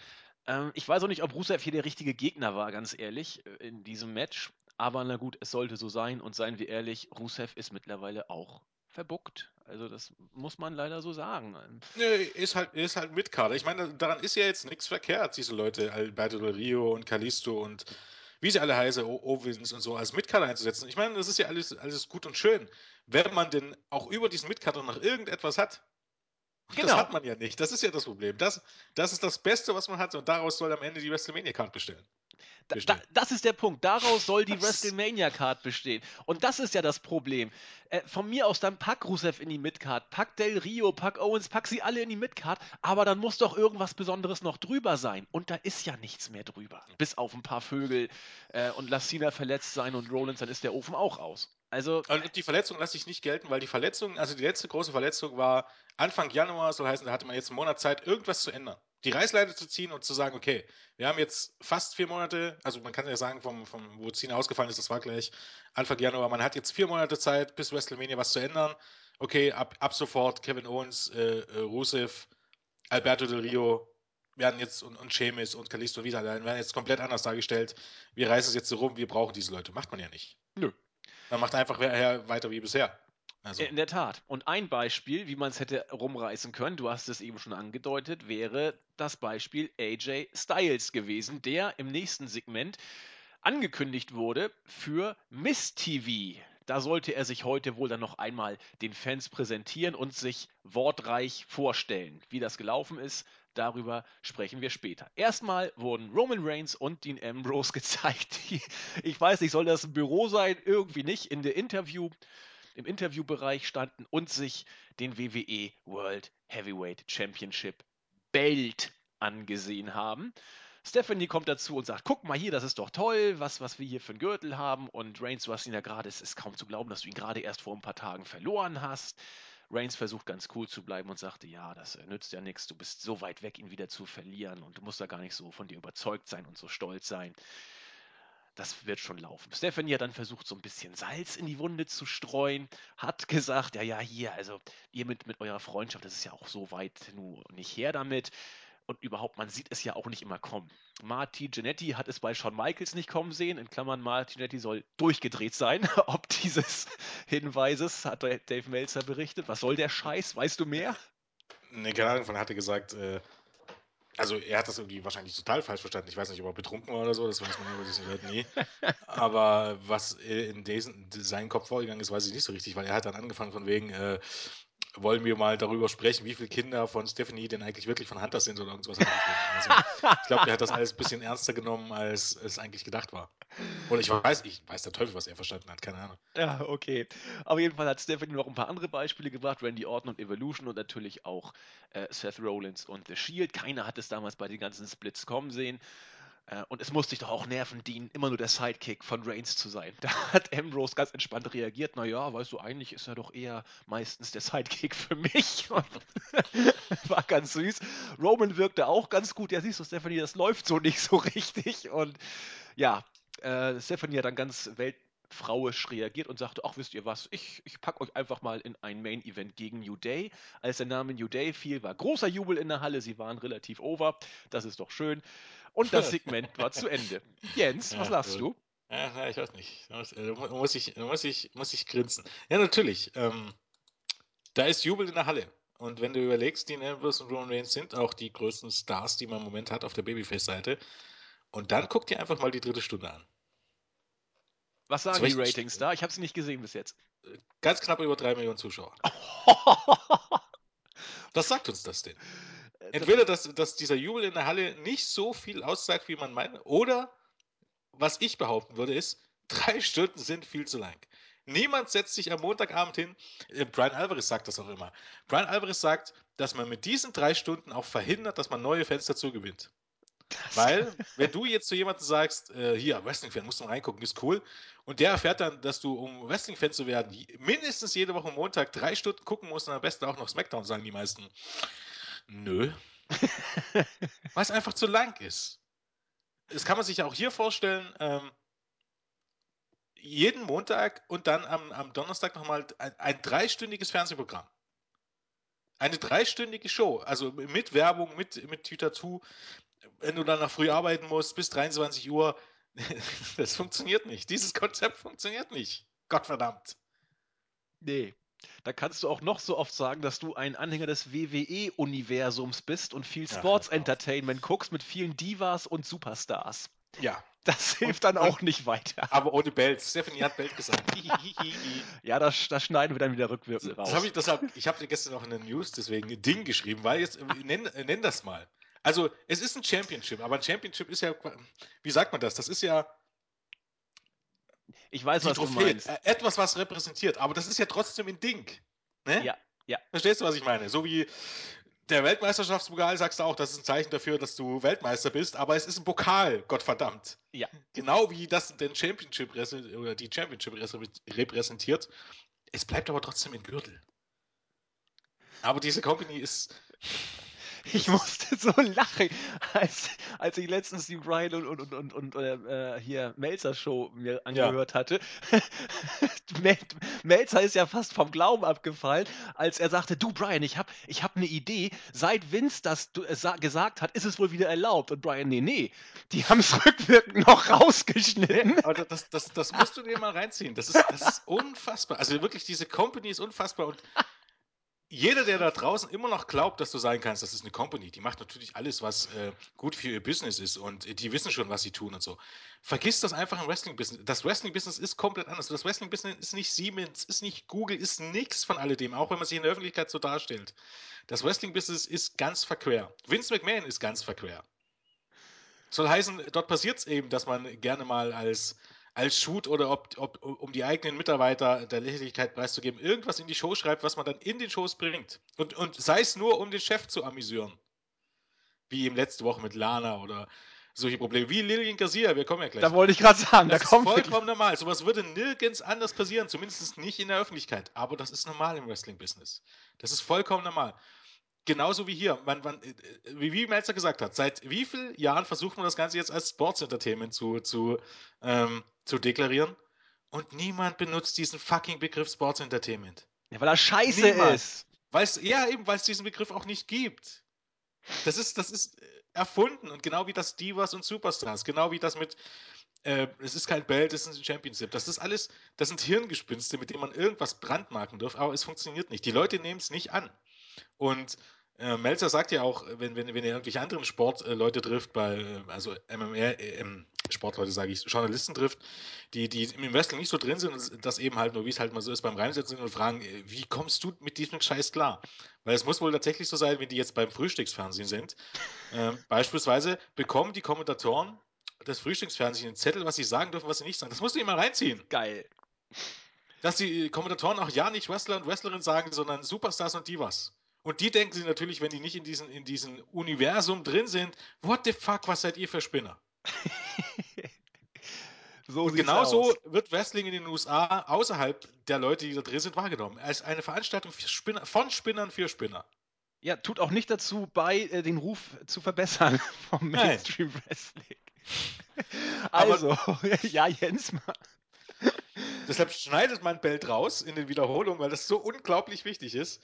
Ähm, ich weiß auch nicht, ob Rusev hier der richtige Gegner war, ganz ehrlich, äh, in diesem Match. Aber na gut, es sollte so sein. Und seien wir ehrlich, Rusev ist mittlerweile auch verbuckt. Also das muss man leider so sagen. Nö, ist halt, ist halt Mitkader. Ich meine, daran ist ja jetzt nichts verkehrt, diese Leute, Alberto Del Rio und Kalisto und wie sie alle heißen, Owens und so, als Mitkader einzusetzen. Ich meine, das ist ja alles, alles gut und schön. Wenn man denn auch über diesen Mitkader noch irgendetwas hat, und das Genau. hat man ja nicht. Das ist ja das Problem. Das, das ist das Beste, was man hat und daraus soll am Ende die WrestleMania-Card bestellen. Da, das ist der Punkt. Daraus soll die WrestleMania-Card bestehen. Und das ist ja das Problem. Äh, von mir aus dann pack Rusev in die Midcard, pack Del Rio, pack Owens, pack sie alle in die Midcard, aber dann muss doch irgendwas Besonderes noch drüber sein. Und da ist ja nichts mehr drüber. Bis auf ein paar Vögel äh, und lass Cena verletzt sein und Rollins, dann ist der Ofen auch aus. Also, Und die Verletzung lasse ich nicht gelten, weil die Verletzung, also die letzte große Verletzung war Anfang Januar, soll heißen, da hatte man jetzt einen Monat Zeit, irgendwas zu ändern. Die Reißleine zu ziehen und zu sagen, okay, wir haben jetzt fast vier Monate, also man kann ja sagen, vom, vom, wo Cena ausgefallen ist, das war gleich Anfang Januar, man hat jetzt vier Monate Zeit, bis WrestleMania was zu ändern. Okay, ab, ab sofort Kevin Owens, äh, äh, Rusev, Alberto Del Rio werden jetzt und, und Sheamus und Kalisto wieder werden jetzt komplett anders dargestellt. Wir reißen es jetzt so rum, wir brauchen diese Leute. Macht man ja nicht. nö. Man macht einfach weiter wie bisher. Also, In der Tat. Und ein Beispiel, wie man es hätte rumreißen können, du hast es eben schon angedeutet, wäre das Beispiel AJ Styles gewesen, der im nächsten Segment angekündigt wurde für Miss TV. Da sollte er sich heute wohl dann noch einmal den Fans präsentieren und sich wortreich vorstellen. Wie das gelaufen ist, darüber sprechen wir später. Erstmal wurden Roman Reigns und Dean Ambrose gezeigt. Ich weiß nicht, soll das ein Büro sein? Irgendwie nicht. In der Interview im Interviewbereich standen und sich den WWE World Heavyweight Championship Belt angesehen haben. Stephanie kommt dazu und sagt, guck mal hier, das ist doch toll, was, was wir hier für einen Gürtel haben. Und Reigns, du hast ihn ja gerade, es ist kaum zu glauben, dass du ihn gerade erst vor ein paar Tagen verloren hast. Reigns versucht ganz cool zu bleiben und sagte, ja, das äh, nützt ja nichts, du bist so weit weg, ihn wieder zu verlieren und du musst da gar nicht so von dir überzeugt sein und so stolz sein. das wird schon laufen. Stephanie hat dann versucht, so ein bisschen Salz in die Wunde zu streuen, hat gesagt, ja, ja, hier, also ihr mit, mit eurer Freundschaft, das ist ja auch so weit nur nicht her damit. Und überhaupt, man sieht es ja auch nicht immer kommen. Marty Genetti hat es bei Shawn Michaels nicht kommen sehen. In Klammern, Marty Genetti soll durchgedreht sein. Ob dieses Hinweises, hat Dave Meltzer berichtet. Was soll der Scheiß? Weißt du mehr? Ne, keine Ahnung, von hatte gesagt, äh, also er hat das irgendwie wahrscheinlich total falsch verstanden. Ich weiß nicht, ob er betrunken war oder so, das weiß man über diesen Leuten nie. Aber was in diesen, seinen Kopf vorgegangen ist, weiß ich nicht so richtig, weil er hat dann angefangen von wegen, äh, wollen wir mal darüber sprechen, wie viele Kinder von Stephanie denn eigentlich wirklich von Hunter sind oder irgendwas. Also, ich glaube, der hat das alles ein bisschen ernster genommen, als es eigentlich gedacht war. Oder ich weiß, ich weiß der Teufel, was er verstanden hat, keine Ahnung. Ja, okay. Auf jeden Fall hat Stephanie noch ein paar andere Beispiele gebracht, Randy Orton und Evolution und natürlich auch äh, Seth Rollins und The Shield. Keiner hat es damals bei den ganzen Splits kommen sehen. Äh, und es musste sich doch auch Nerven dienen, immer nur der Sidekick von Reigns zu sein. Da hat Ambrose ganz entspannt reagiert. Naja, weißt du, eigentlich ist er doch eher meistens der Sidekick für mich. War ganz süß. Roman wirkte auch ganz gut. Ja, siehst du, Stephanie, das läuft so nicht so richtig. Und ja, äh, Stephanie hat dann ganz welt frauisch reagiert und sagte, ach wisst ihr was, ich, ich packe euch einfach mal in ein Main-Event gegen New Day. Als der Name New Day fiel, war großer Jubel in der Halle, sie waren relativ over, das ist doch schön. Und das Segment war zu Ende. Jens, was ja, lachst du? Ja, ich weiß nicht. Da äh, muss ich, muss ich, muss ich grinsen. Ja, natürlich. Ähm, da ist Jubel in der Halle. Und wenn du überlegst, Dean Ambrose und Roman Reigns sind auch die größten Stars, die man im Moment hat auf der Babyface-Seite. Und dann guck dir einfach mal die dritte Stunde an. Was sagen die Ratings da? Ich habe sie nicht gesehen bis jetzt. Ganz knapp über drei Millionen Zuschauer. Was sagt uns das denn? Äh, Entweder, dass, dass dieser Jubel in der Halle nicht so viel aussagt, wie man meint, oder was ich behaupten würde, ist, drei Stunden sind viel zu lang. Niemand setzt sich am Montagabend hin. Äh, Brian Alvarez sagt das auch immer. Brian Alvarez sagt, dass man mit diesen drei Stunden auch verhindert, dass man neue Fans dazu gewinnt. Weil, wenn du jetzt zu jemandem sagst, äh, hier, Wrestling-Fan, musst du mal reingucken, ist cool, und der erfährt dann, dass du, um Wrestling-Fan zu werden, mindestens jede Woche Montag drei Stunden gucken musst und am besten auch noch Smackdown, sagen die meisten. Nö. Weil es einfach zu lang ist. Das kann man sich ja auch hier vorstellen, ähm, jeden Montag und dann am, am Donnerstag nochmal ein, ein dreistündiges Fernsehprogramm. Eine dreistündige Show, also mit Werbung, mit, mit Tüter zu, wenn du dann noch früh arbeiten musst, bis 23 Uhr, das funktioniert nicht. Dieses Konzept funktioniert nicht. Gottverdammt. Nee. Da kannst du auch noch so oft sagen, dass du ein Anhänger des WWE-Universums bist und viel Sports Entertainment guckst mit vielen Divas und Superstars. Ja. Das hilft und, dann auch nicht weiter. Aber ohne Belt. Stephanie hat Belt gesagt. ja, das, das, schneiden wir dann wieder rückwirkend raus. Hab ich hab, ich habe dir gestern noch in der News deswegen Ding geschrieben, weil jetzt, nenn, nenn das mal. Also, es ist ein Championship, aber ein Championship ist ja, wie sagt man das? Das ist ja. Ich weiß, was Trophäe, du meinst. Äh, etwas, was repräsentiert, aber das ist ja trotzdem ein Ding. Ne? Ja, ja. Verstehst du, was ich meine? So wie der Weltmeisterschaftspokal sagst du auch, das ist ein Zeichen dafür, dass du Weltmeister bist, aber es ist ein Pokal, Gottverdammt. Ja. Genau wie das den Championship oder die Championship repräsentiert. Es bleibt aber trotzdem ein Gürtel. Aber diese Company ist ich musste so lachen, als, als ich letztens die Brian und, und, und, und, und äh, hier Melzer Show mir angehört ja. hatte. Melzer ist ja fast vom Glauben abgefallen, als er sagte, du Brian, ich habe ich hab eine Idee, seit Vince das äh, gesagt hat, ist es wohl wieder erlaubt. Und Brian, nee, nee, die haben es rückwirkend noch rausgeschnitten. Aber das, das, das musst du dir mal reinziehen. Das ist, das ist unfassbar. Also wirklich, diese Company ist unfassbar und jeder, der da draußen immer noch glaubt, dass du sagen kannst, das ist eine Company, die macht natürlich alles, was äh, gut für ihr Business ist und äh, die wissen schon, was sie tun und so. Vergiss das einfach im Wrestling-Business. Das Wrestling-Business ist komplett anders. Das Wrestling-Business ist nicht Siemens, ist nicht Google, ist nichts von alledem, auch wenn man sich in der Öffentlichkeit so darstellt. Das Wrestling-Business ist ganz verquer. Vince McMahon ist ganz verquer. Soll heißen, dort passiert es eben, dass man gerne mal als als Shoot oder ob, ob, um die eigenen Mitarbeiter der Lächerlichkeit preiszugeben, irgendwas in die Show schreibt, was man dann in den Shows bringt. Und, und sei es nur, um den Chef zu amüsieren. Wie eben letzte Woche mit Lana oder solche Probleme. Wie Lillian Garcia, wir kommen ja gleich. Da wollte ich gerade sagen, das da kommt. ist vollkommen normal. Sowas würde nirgends anders passieren, zumindest nicht in der Öffentlichkeit. Aber das ist normal im Wrestling-Business. Das ist vollkommen normal. Genauso wie hier. Man, man, äh, wie, wie Melzer gesagt hat, seit wie vielen Jahren versucht man das Ganze jetzt als Sports Entertainment zu, zu, ähm, zu deklarieren? Und niemand benutzt diesen fucking Begriff Sports Entertainment. Ja, weil er scheiße Niemand. ist. Weil's, ja, eben, weil es diesen Begriff auch nicht gibt. Das ist, das ist äh, erfunden und genau wie das Divas und Superstars, genau wie das mit, äh, es ist kein Belt, es ist ein Championship. Das ist alles, das sind Hirngespinste, mit denen man irgendwas brandmarken darf, aber es funktioniert nicht. Die Leute nehmen es nicht an. Und äh, Melzer sagt ja auch, wenn, wenn, wenn er irgendwelche anderen Sportleute trifft, bei, äh, also MMR, äh, Sportleute sage ich, Journalisten trifft, die, die im Wrestling nicht so drin sind und das eben halt nur, wie es halt mal so ist, beim Reinsetzen und fragen, äh, wie kommst du mit diesem Scheiß klar? Weil es muss wohl tatsächlich so sein, wenn die jetzt beim Frühstücksfernsehen sind. Ähm, beispielsweise bekommen die Kommentatoren des Frühstücksfernsehens einen Zettel, was sie sagen dürfen, was sie nicht sagen. Das musst du mal reinziehen. Geil. Dass die Kommentatoren auch ja nicht Wrestler und Wrestlerinnen sagen, sondern Superstars und Divas. Und die denken sich natürlich, wenn die nicht in diesem in diesen Universum drin sind, what the fuck, was seid ihr für Spinner? so Und genauso aus. wird Wrestling in den USA außerhalb der Leute, die da drin sind, wahrgenommen. Als eine Veranstaltung Spinner, von Spinnern für Spinner. Ja, tut auch nicht dazu bei, äh, den Ruf zu verbessern vom. Mainstream Wrestling. Also, ja, Jens, mal. Deshalb schneidet man Belt raus in den Wiederholungen, weil das so unglaublich wichtig ist.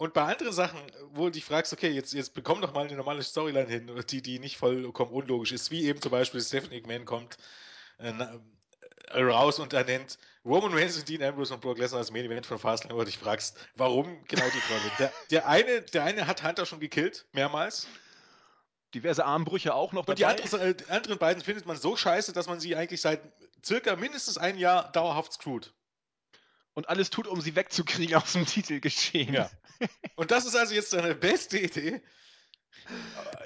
Und bei anderen Sachen, wo du dich fragst, okay, jetzt, jetzt bekomm doch mal eine normale Storyline hin, die, die nicht vollkommen unlogisch ist, wie eben zum Beispiel Stephanie McMahon kommt äh, äh, raus und er nennt Roman Reigns und Dean Ambrose und Brock Lesnar als Main Event von Fastlane, wo du dich fragst, warum genau die Rolle? Der, der, eine, der eine hat Hunter schon gekillt, mehrmals. diverse Armbrüche auch noch Und die, dabei. andere, äh, die anderen beiden findet man so scheiße, dass man sie eigentlich seit circa mindestens ein Jahr dauerhaft screwt. Und alles tut, um sie wegzukriegen aus dem Titelgeschehen. Ja. Und das ist also jetzt deine beste Idee.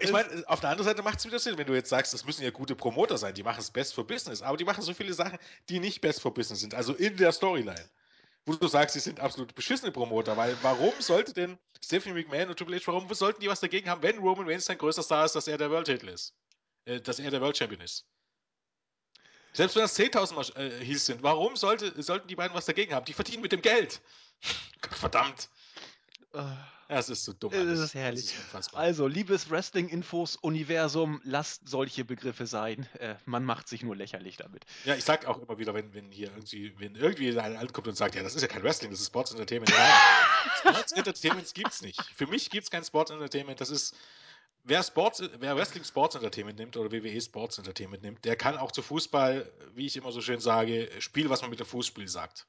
Ich meine, auf der anderen Seite macht es wieder Sinn, wenn du jetzt sagst, das müssen ja gute Promoter sein, die machen es best for business, aber die machen so viele Sachen, die nicht best for business sind, also in der Storyline. Wo du sagst, sie sind absolut beschissene Promoter, weil warum sollte denn Stephanie McMahon und Triple H, warum sollten die was dagegen haben, wenn Roman Reigns sein größter Star ist, dass er der World Titel ist? Äh, dass er der World Champion ist. Selbst wenn das 10.000 Mal äh, hieß sind, warum sollte, sollten die beiden was dagegen haben? Die verdienen mit dem Geld. Verdammt. Äh, Ja, es ist so dumm. Es alles. ist herrlich. Es ist. Also, liebes Wrestling-Infos-Universum, lasst solche Begriffe sein. Äh, man macht sich nur lächerlich damit. Ja, ich sag auch immer wieder, wenn, wenn hier irgendwie, wenn irgendwie einer ankommt und sagt, ja, das ist ja kein Wrestling, das ist Sports Entertainment. Nein, Sports Entertainment gibt's nicht. Für mich gibt's kein Sports Entertainment. Das ist, wer Sports, wer Wrestling Sports Entertainment nimmt oder WWE Sports Entertainment nimmt, der kann auch zu Fußball, wie ich immer so schön sage, spielen, was man mit dem Fußspiel sagt.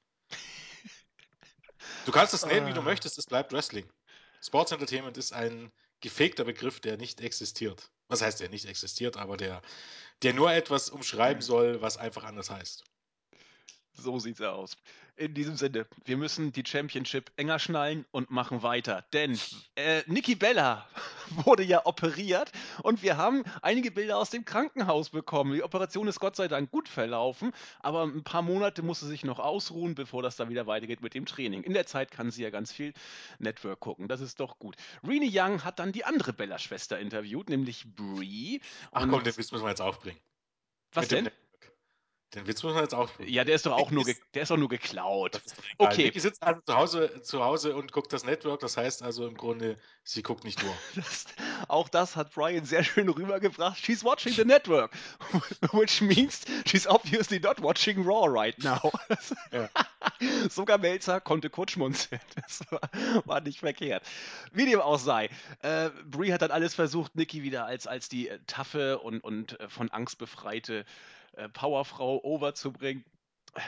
Du kannst das nennen, wie du Ah. möchtest, es bleibt Wrestling. Sports Entertainment ist ein gefegter Begriff, der nicht existiert. Was heißt der nicht existiert, aber der, der nur etwas umschreiben soll, was einfach anders heißt. So sieht's aus. In diesem Sinne, wir müssen die Championship enger schnallen und machen weiter. Denn äh, Nikki Bella wurde ja operiert und wir haben einige Bilder aus dem Krankenhaus bekommen. Die Operation ist Gott sei Dank gut verlaufen, aber ein paar Monate muss sie sich noch ausruhen, bevor das dann wieder weitergeht mit dem Training. In der Zeit kann sie ja ganz viel Network gucken. Das ist doch gut. Renee Young hat dann die andere Bella-Schwester interviewt, nämlich Brie. Ach komm, den Witz müssen wir jetzt aufbringen. Was Mit dem denn? Network. Den Witz müssen wir jetzt aufbringen. Ja, der ist doch auch nur, der ist doch nur geklaut. Okay. Vicky sitzt also zu Hause, zu Hause und guckt das Network. Das heißt also im Grunde, sie guckt nicht nur. Das, auch das hat Brian sehr schön rübergebracht. She's watching the network, which means she's obviously not watching Raw right now. Ja. Sogar Melzer konnte kurz schmunzeln. Das war, war nicht verkehrt. Wie dem auch sei. Äh, Brie hat dann alles versucht, Nikki wieder als, als die äh, taffe und, und äh, von Angst befreite äh, Powerfrau overzubringen.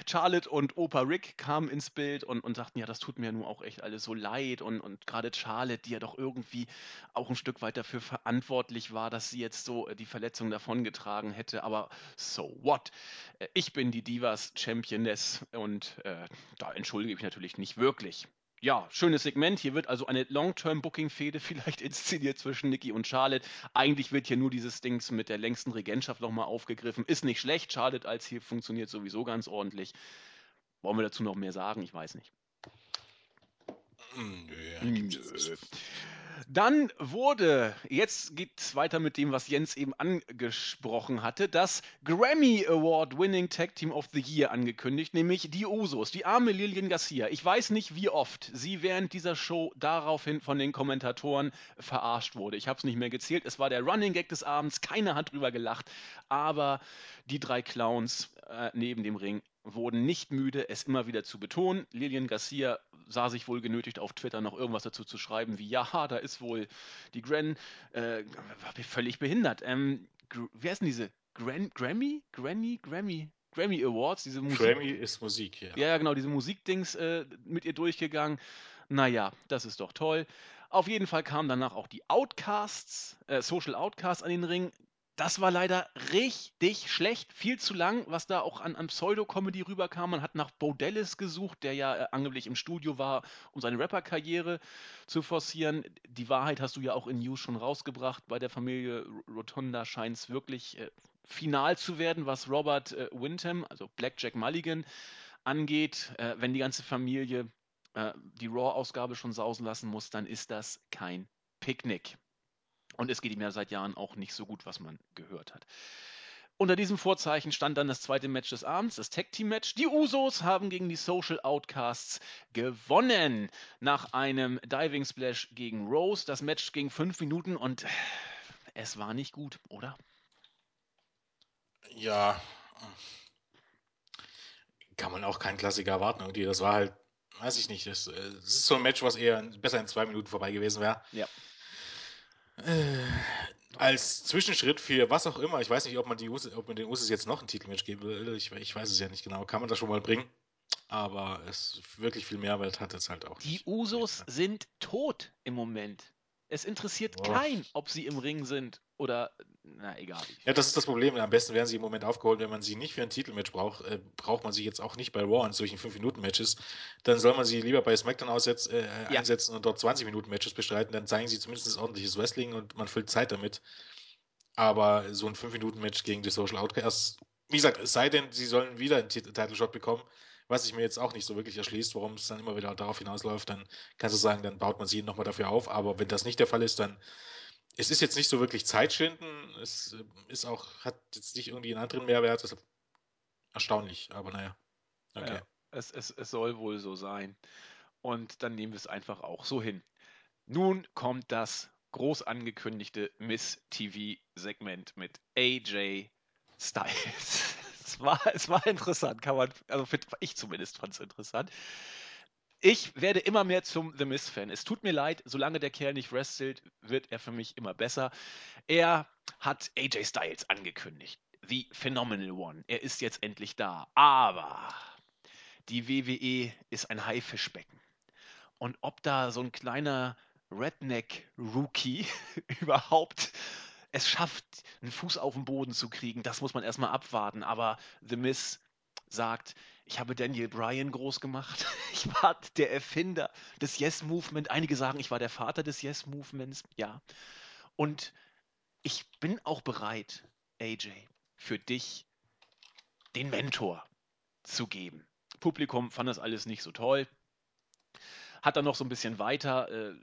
Charlotte und Opa Rick kamen ins Bild und, und sagten, ja, das tut mir nun auch echt alles so leid. Und, und gerade Charlotte, die ja doch irgendwie auch ein Stück weit dafür verantwortlich war, dass sie jetzt so äh, die Verletzung davongetragen hätte. Aber so what? Äh, Ich bin die Divas Championess und äh, da entschuldige ich mich natürlich nicht wirklich. Ja, schönes Segment. Hier wird also eine Long-Term-Booking-Fehde vielleicht inszeniert zwischen Nikki und Charlotte. Eigentlich wird hier nur dieses Dings mit der längsten Regentschaft nochmal aufgegriffen. Ist nicht schlecht. Charlotte als hier funktioniert sowieso ganz ordentlich. Wollen wir dazu noch mehr sagen? Ich weiß nicht. Nö, es- Dann wurde, jetzt geht es weiter mit dem, was Jens eben angesprochen hatte, das Grammy Award Winning Tag Team of the Year angekündigt, nämlich die Usos, die arme Lillian Garcia. Ich weiß nicht, wie oft sie während dieser Show daraufhin von den Kommentatoren verarscht wurde. Ich habe es nicht mehr gezählt. Es war der Running Gag des Abends. Keiner hat drüber gelacht. Aber die drei Clowns äh, neben dem Ring wurden nicht müde, es immer wieder zu betonen. Lilian Garcia sah sich wohl genötigt, auf Twitter noch irgendwas dazu zu schreiben, wie, ja, da ist wohl die Gren, äh, völlig behindert. Ähm, wer ist denn diese? Gran Grammy? Granny? Grammy? Grammy Awards, diese Musik. Grammy ist Musik, ja. Ja, genau, diese Musikdings äh, mit ihr durchgegangen. Naja, das ist doch toll. Auf jeden Fall kamen danach auch die Outcasts, äh, Social Outcasts an den Ring. Das war leider richtig schlecht, viel zu lang, was da auch an, an Pseudo-Comedy rüberkam. Man hat nach Bo Dallas gesucht, der ja äh, angeblich im Studio war, um seine Rapper-Karriere zu forcieren. Die Wahrheit hast du ja auch in News schon rausgebracht. Bei der Familie Rotonda scheint es wirklich äh, final zu werden, was Robert äh, Windham, also Blackjack Mulligan, angeht. Äh, wenn die ganze Familie äh, die Raw-Ausgabe schon sausen lassen muss, dann ist das kein Picknick. Und es geht ihm ja seit Jahren auch nicht so gut, was man gehört hat. Unter diesem Vorzeichen stand dann das zweite Match des Abends, das Tag Team Match. Die Usos haben gegen die Social Outcasts gewonnen nach einem Diving Splash gegen Rose. Das Match ging fünf Minuten und es war nicht gut, oder? Ja, kann man auch keinen Klassiker erwarten. Irgendwie. Das war halt, weiß ich nicht, das, das äh, ist so ein Match, was eher besser in zwei Minuten vorbei gewesen wäre. Ja. Äh, als Zwischenschritt für was auch immer, ich weiß nicht, ob man, die Usos, ob man den Usos jetzt noch ein Titelmatch geben will, ich, ich weiß es ja nicht genau, kann man das schon mal bringen, aber es wirklich viel Mehrwert hat es halt auch Die nicht. Usos sind tot im Moment. Es interessiert Boah. keinen, ob sie im Ring sind oder, na egal. Ja, das ist das Problem. Am besten werden sie im Moment aufgeholt, wenn man sie nicht für ein Titelmatch braucht, äh, braucht man sie jetzt auch nicht bei Raw in solchen 5-Minuten-Matches. Dann soll man sie lieber bei SmackDown aussetz, äh, ja. einsetzen und dort 20-Minuten-Matches bestreiten. Dann zeigen sie zumindest ordentliches Wrestling und man füllt Zeit damit. Aber so ein 5-Minuten-Match gegen die Social Outcasts, wie gesagt, es sei denn, sie sollen wieder einen Title-Shot bekommen, was sich mir jetzt auch nicht so wirklich erschließt, warum es dann immer wieder darauf hinausläuft, dann kannst du sagen, dann baut man sie nochmal dafür auf. Aber wenn das nicht der Fall ist, dann es ist jetzt nicht so wirklich Zeitschinden. Es äh, ist auch, hat jetzt nicht irgendwie einen anderen Mehrwert. Das ist erstaunlich, aber naja. Okay. Ja, es, es, es soll wohl so sein. Und dann nehmen wir es einfach auch so hin. Nun kommt das groß angekündigte Miss TV-Segment mit AJ Styles. Es, war, es war interessant, kann man, also ich zumindest fand es interessant. Ich werde immer mehr zum The Miz-Fan. Es tut mir leid, solange der Kerl nicht wrestelt, wird er für mich immer besser. Er hat AJ Styles angekündigt. The Phenomenal One. Er ist jetzt endlich da. Aber die WWE ist ein Haifischbecken. Und ob da so ein kleiner Redneck-Rookie überhaupt es schafft, einen Fuß auf den Boden zu kriegen, das muss man erstmal abwarten. Aber The Miz sagt, ich habe Daniel Bryan groß gemacht. Ich war der Erfinder des Yes Movement. Einige sagen, ich war der Vater des Yes Movements. Ja. Und ich bin auch bereit, AJ, für dich den Mentor zu geben. Publikum fand das alles nicht so toll. Hat dann noch so ein bisschen weiter äh,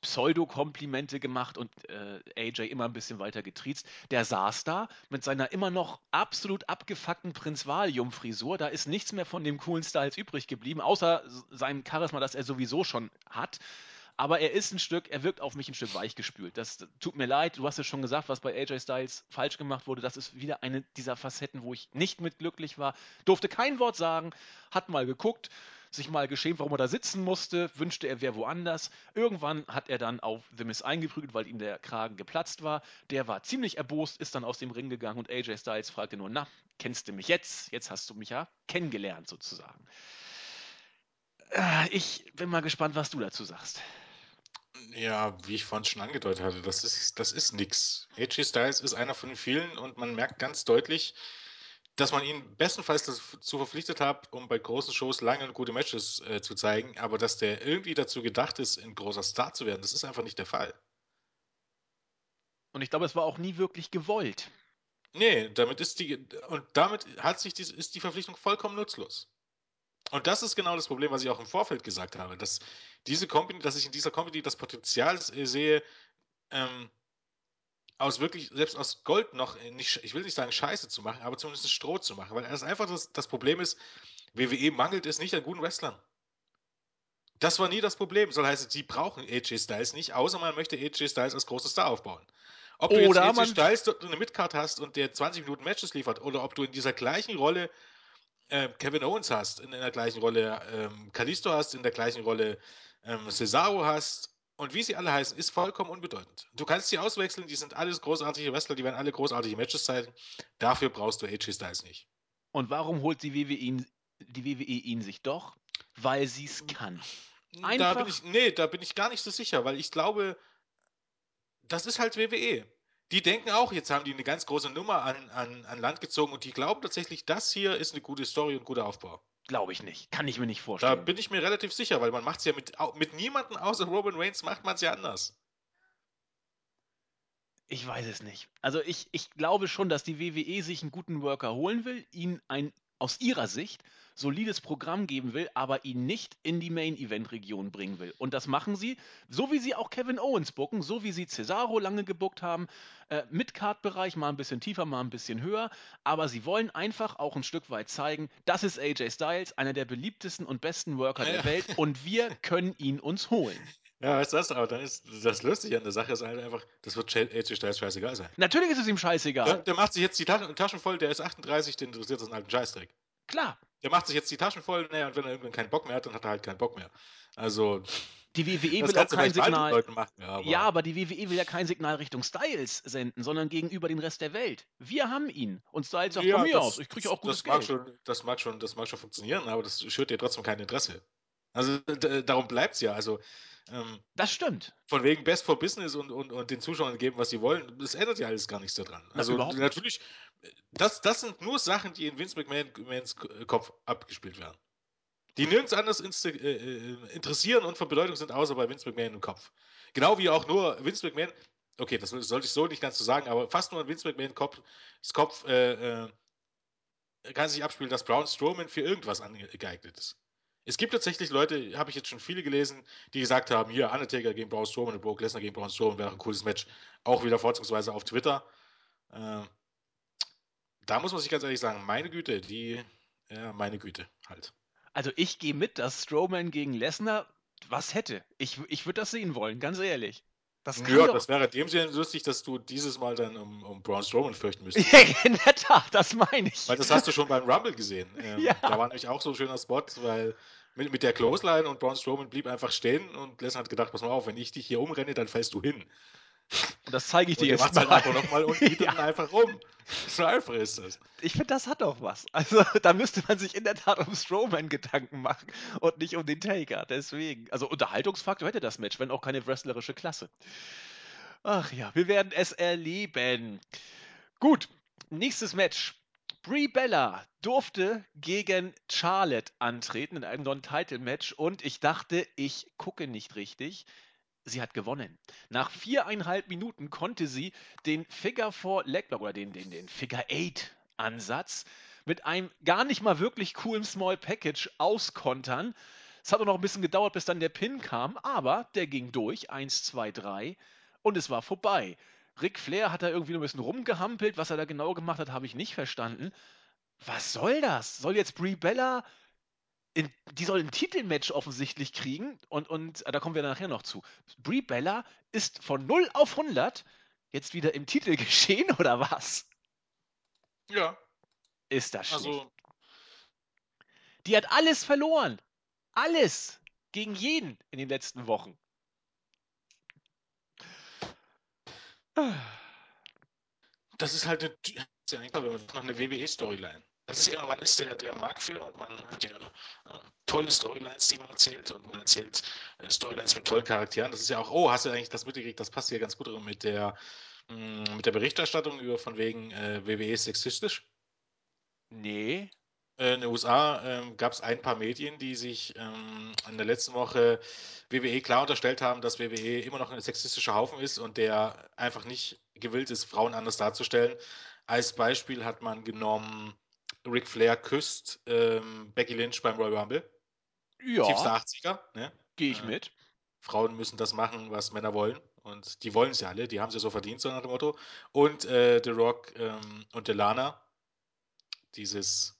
Pseudo-Komplimente gemacht und äh, AJ immer ein bisschen weiter getriezt. Der saß da mit seiner immer noch absolut abgefuckten Prinz Valium-Frisur. Da ist nichts mehr von dem coolen Styles übrig geblieben, außer seinem Charisma, das er sowieso schon hat. Aber er ist ein Stück, er wirkt auf mich ein Stück weichgespült. Das tut mir leid, du hast es schon gesagt, was bei AJ Styles falsch gemacht wurde. Das ist wieder eine dieser Facetten, wo ich nicht mit glücklich war. Durfte kein Wort sagen, hat mal geguckt, sich mal geschämt, warum er da sitzen musste, wünschte, er wäre woanders. Irgendwann hat er dann auf The Miz eingeprügelt, weil ihm der Kragen geplatzt war. Der war ziemlich erbost, ist dann aus dem Ring gegangen und AJ Styles fragte nur, na, kennst du mich jetzt? Jetzt hast du mich ja kennengelernt sozusagen. Äh, ich bin mal gespannt, was du dazu sagst. Ja, wie ich vorhin schon angedeutet hatte, das ist, das ist nix. AJ Styles ist einer von vielen und man merkt ganz deutlich, dass man ihn bestenfalls dazu verpflichtet hat, um bei großen Shows lange und gute Matches äh, zu zeigen, aber dass der irgendwie dazu gedacht ist, ein großer Star zu werden, das ist einfach nicht der Fall. Und ich glaube, es war auch nie wirklich gewollt. Nee, damit ist die und damit hat sich die, ist die Verpflichtung vollkommen nutzlos. Und das ist genau das Problem, was ich auch im Vorfeld gesagt habe, dass diese Company, dass ich in dieser Company das Potenzial sehe, ähm, aus wirklich, selbst aus Gold noch, nicht, ich will nicht sagen Scheiße zu machen, aber zumindest Stroh zu machen. Weil das einfach das, das Problem ist, WWE mangelt es nicht an guten Wrestlern. Das war nie das Problem. Soll heißen, sie brauchen AJ Styles nicht, außer man möchte AJ Styles als großen Star aufbauen. Ob du Oder jetzt AJ Styles dort eine Midcard hast und der 20 Minuten Matches liefert, oder ob du in dieser gleichen Rolle äh, Kevin Owens hast, in der gleichen Rolle ähm, Kalisto hast, in der gleichen Rolle ähm, Cesaro hast und wie sie alle heißen, ist vollkommen unbedeutend. Du kannst sie auswechseln, die sind alles großartige Wrestler, die werden alle großartige Matches zeigen. Dafür brauchst du AJ Styles nicht. Und warum holt die WWE ihn, die WWE ihn sich doch? Weil sie es kann. Da Einfach- bin ich, nee, da bin ich gar nicht so sicher, weil ich glaube, das ist halt WWE. Die denken auch, jetzt haben die eine ganz große Nummer an, an, an Land gezogen und die glauben tatsächlich, das hier ist eine gute Story und guter Aufbau. Glaube ich nicht. Kann ich mir nicht Da vorstellen. bin ich mir relativ sicher, weil man macht es ja mit, mit niemandem außer Roman Reigns macht man es ja anders. Ich weiß es nicht. Also ich, ich glaube schon, dass die WWE sich einen guten Worker holen will, ihn ein aus ihrer Sicht solides Programm geben will, aber ihn nicht in die Main-Event-Region bringen will. Und das machen sie, so wie sie auch Kevin Owens bucken, so wie sie Cesaro lange gebuckt haben, äh, mit Card-Bereich mal ein bisschen tiefer, mal ein bisschen höher, aber sie wollen einfach auch ein Stück weit zeigen, das ist AJ Styles, einer der beliebtesten und besten Worker der Ja. Welt und wir können ihn uns holen. Ja, weißt du das, aber dann ist das Lustige an der Sache ist halt einfach, das wird AJ Styles scheißegal sein. Natürlich ist es ihm Der, scheißegal. der macht sich jetzt die Taschen, Taschen voll, der ist 38, den interessiert das einen alten Scheißdreck. Klar, Der macht sich jetzt die Taschen voll, naja, und wenn er irgendwann keinen Bock mehr hat, dann hat er halt keinen Bock mehr. Also, die WWE das will auch kein Signal. Machen, ja, aber Ja, aber die WWE will ja kein Signal Richtung Styles senden, sondern gegenüber den Rest der Welt. Wir haben ihn. Und Styles sagt Ja, von mir das- aus, ich kriege auch gutes das mag Geld. Schon, das, mag schon, das mag schon funktionieren, aber das schürt dir trotzdem kein Interesse. Also d- darum bleibt es ja. Also ähm, Das stimmt. von wegen Best for Business und, und, und den Zuschauern geben, was sie wollen, das ändert ja alles gar nichts daran. Also nicht. natürlich, das, das sind nur Sachen, die in Vince McMahon- McMahons Kopf abgespielt werden. Die nirgends anders äh, äh, interessieren und von Bedeutung sind, außer bei Vince McMahon im Kopf. Genau wie auch nur Vince McMahon, okay, das sollte ich so nicht ganz so sagen, aber fast nur in Vince McMahon Kopf, das Kopf äh, äh, kann sich abspielen, dass Braun Strowman für irgendwas angeeignet ist. Es gibt tatsächlich Leute, habe ich jetzt schon viele gelesen, die gesagt haben, hier Undertaker gegen Braun Strowman und Brock Lesnar gegen Braun Strowman wäre ein cooles Match. Auch wieder vorzugsweise auf Twitter. Äh, da muss man sich ganz ehrlich sagen, meine Güte, die, ja, meine Güte, halt. Also ich gehe mit, dass Strowman gegen Lesnar was hätte. Ich, ich würde das sehen wollen, ganz ehrlich. Das kann Ja, das wäre in dem Sinne lustig, dass du dieses Mal dann um, um Braun Strowman fürchten müsstest. In der Tat, das meine ich. Weil das hast du schon beim Rumble gesehen. Ähm, Ja. Da war nämlich auch so ein schöner Spot, weil mit, mit der Clothesline und Braun Strowman blieb einfach stehen und Lesnar hat gedacht, pass mal auf, wenn ich dich hier umrenne, dann fällst du hin. Und das zeige ich dir jetzt macht mal. halt einfach nochmal und geht Ja. dann einfach um. So einfach ist das. Ich finde, das hat doch was. Also, da müsste man sich in der Tat um Strowman Gedanken machen und nicht um den Taker. Deswegen. Also, Unterhaltungsfaktor hätte das Match, wenn auch keine wrestlerische Klasse. Ach ja, wir werden es erleben. Gut, nächstes Match. Brie Bella durfte gegen Charlotte antreten in einem Non-Title-Match und ich dachte, ich gucke nicht richtig. Sie hat gewonnen. Nach viereinhalb Minuten konnte sie den Figure 4 Leglock oder den, den, den Figure 8 Ansatz mit einem gar nicht mal wirklich coolen Small Package auskontern. Es hat auch noch ein bisschen gedauert, bis dann der Pin kam, aber der ging durch. 1, 2, 3 und es war vorbei. Ric Flair hat da irgendwie nur ein bisschen rumgehampelt. Was er da genau gemacht hat, habe ich nicht verstanden. Was soll das? Soll jetzt Brie Bella in, die soll ein Titelmatch offensichtlich kriegen und, und äh, da kommen wir nachher noch zu. Brie Bella ist von 0 auf 100 jetzt wieder im Titelgeschehen oder was? Ja, Ist das schlecht. also Die hat alles verloren. Alles. Gegen jeden in den letzten Wochen. das ist halt eine, das ist ja eigentlich noch eine WWE-Storyline. Das ist ja, man ist der, der Marktführer und man hat ja äh, tolle Storylines, die man erzählt und man erzählt äh, Storylines mit tollen Charakteren. Das ist ja auch, oh, hast du eigentlich das mitgekriegt? Das passt ja ganz gut mit der, mh, mit der Berichterstattung über von wegen äh, WWE ist sexistisch. Nee. Äh, In den USA ähm, gab es ein paar Medien, die sich ähm, in der letzten Woche WWE klar unterstellt haben, dass WWE immer noch ein sexistischer Haufen ist und der einfach nicht gewillt ist, Frauen anders darzustellen. Als Beispiel hat man genommen Ric Flair küsst ähm, Becky Lynch beim Royal Rumble. Ja, 80er, ne? gehe ich Äh, mit. Frauen müssen das machen, was Männer wollen. Und die wollen es ja alle, die haben es ja so verdient, so nach dem Motto. Und äh, The Rock ähm, und Delana, dieses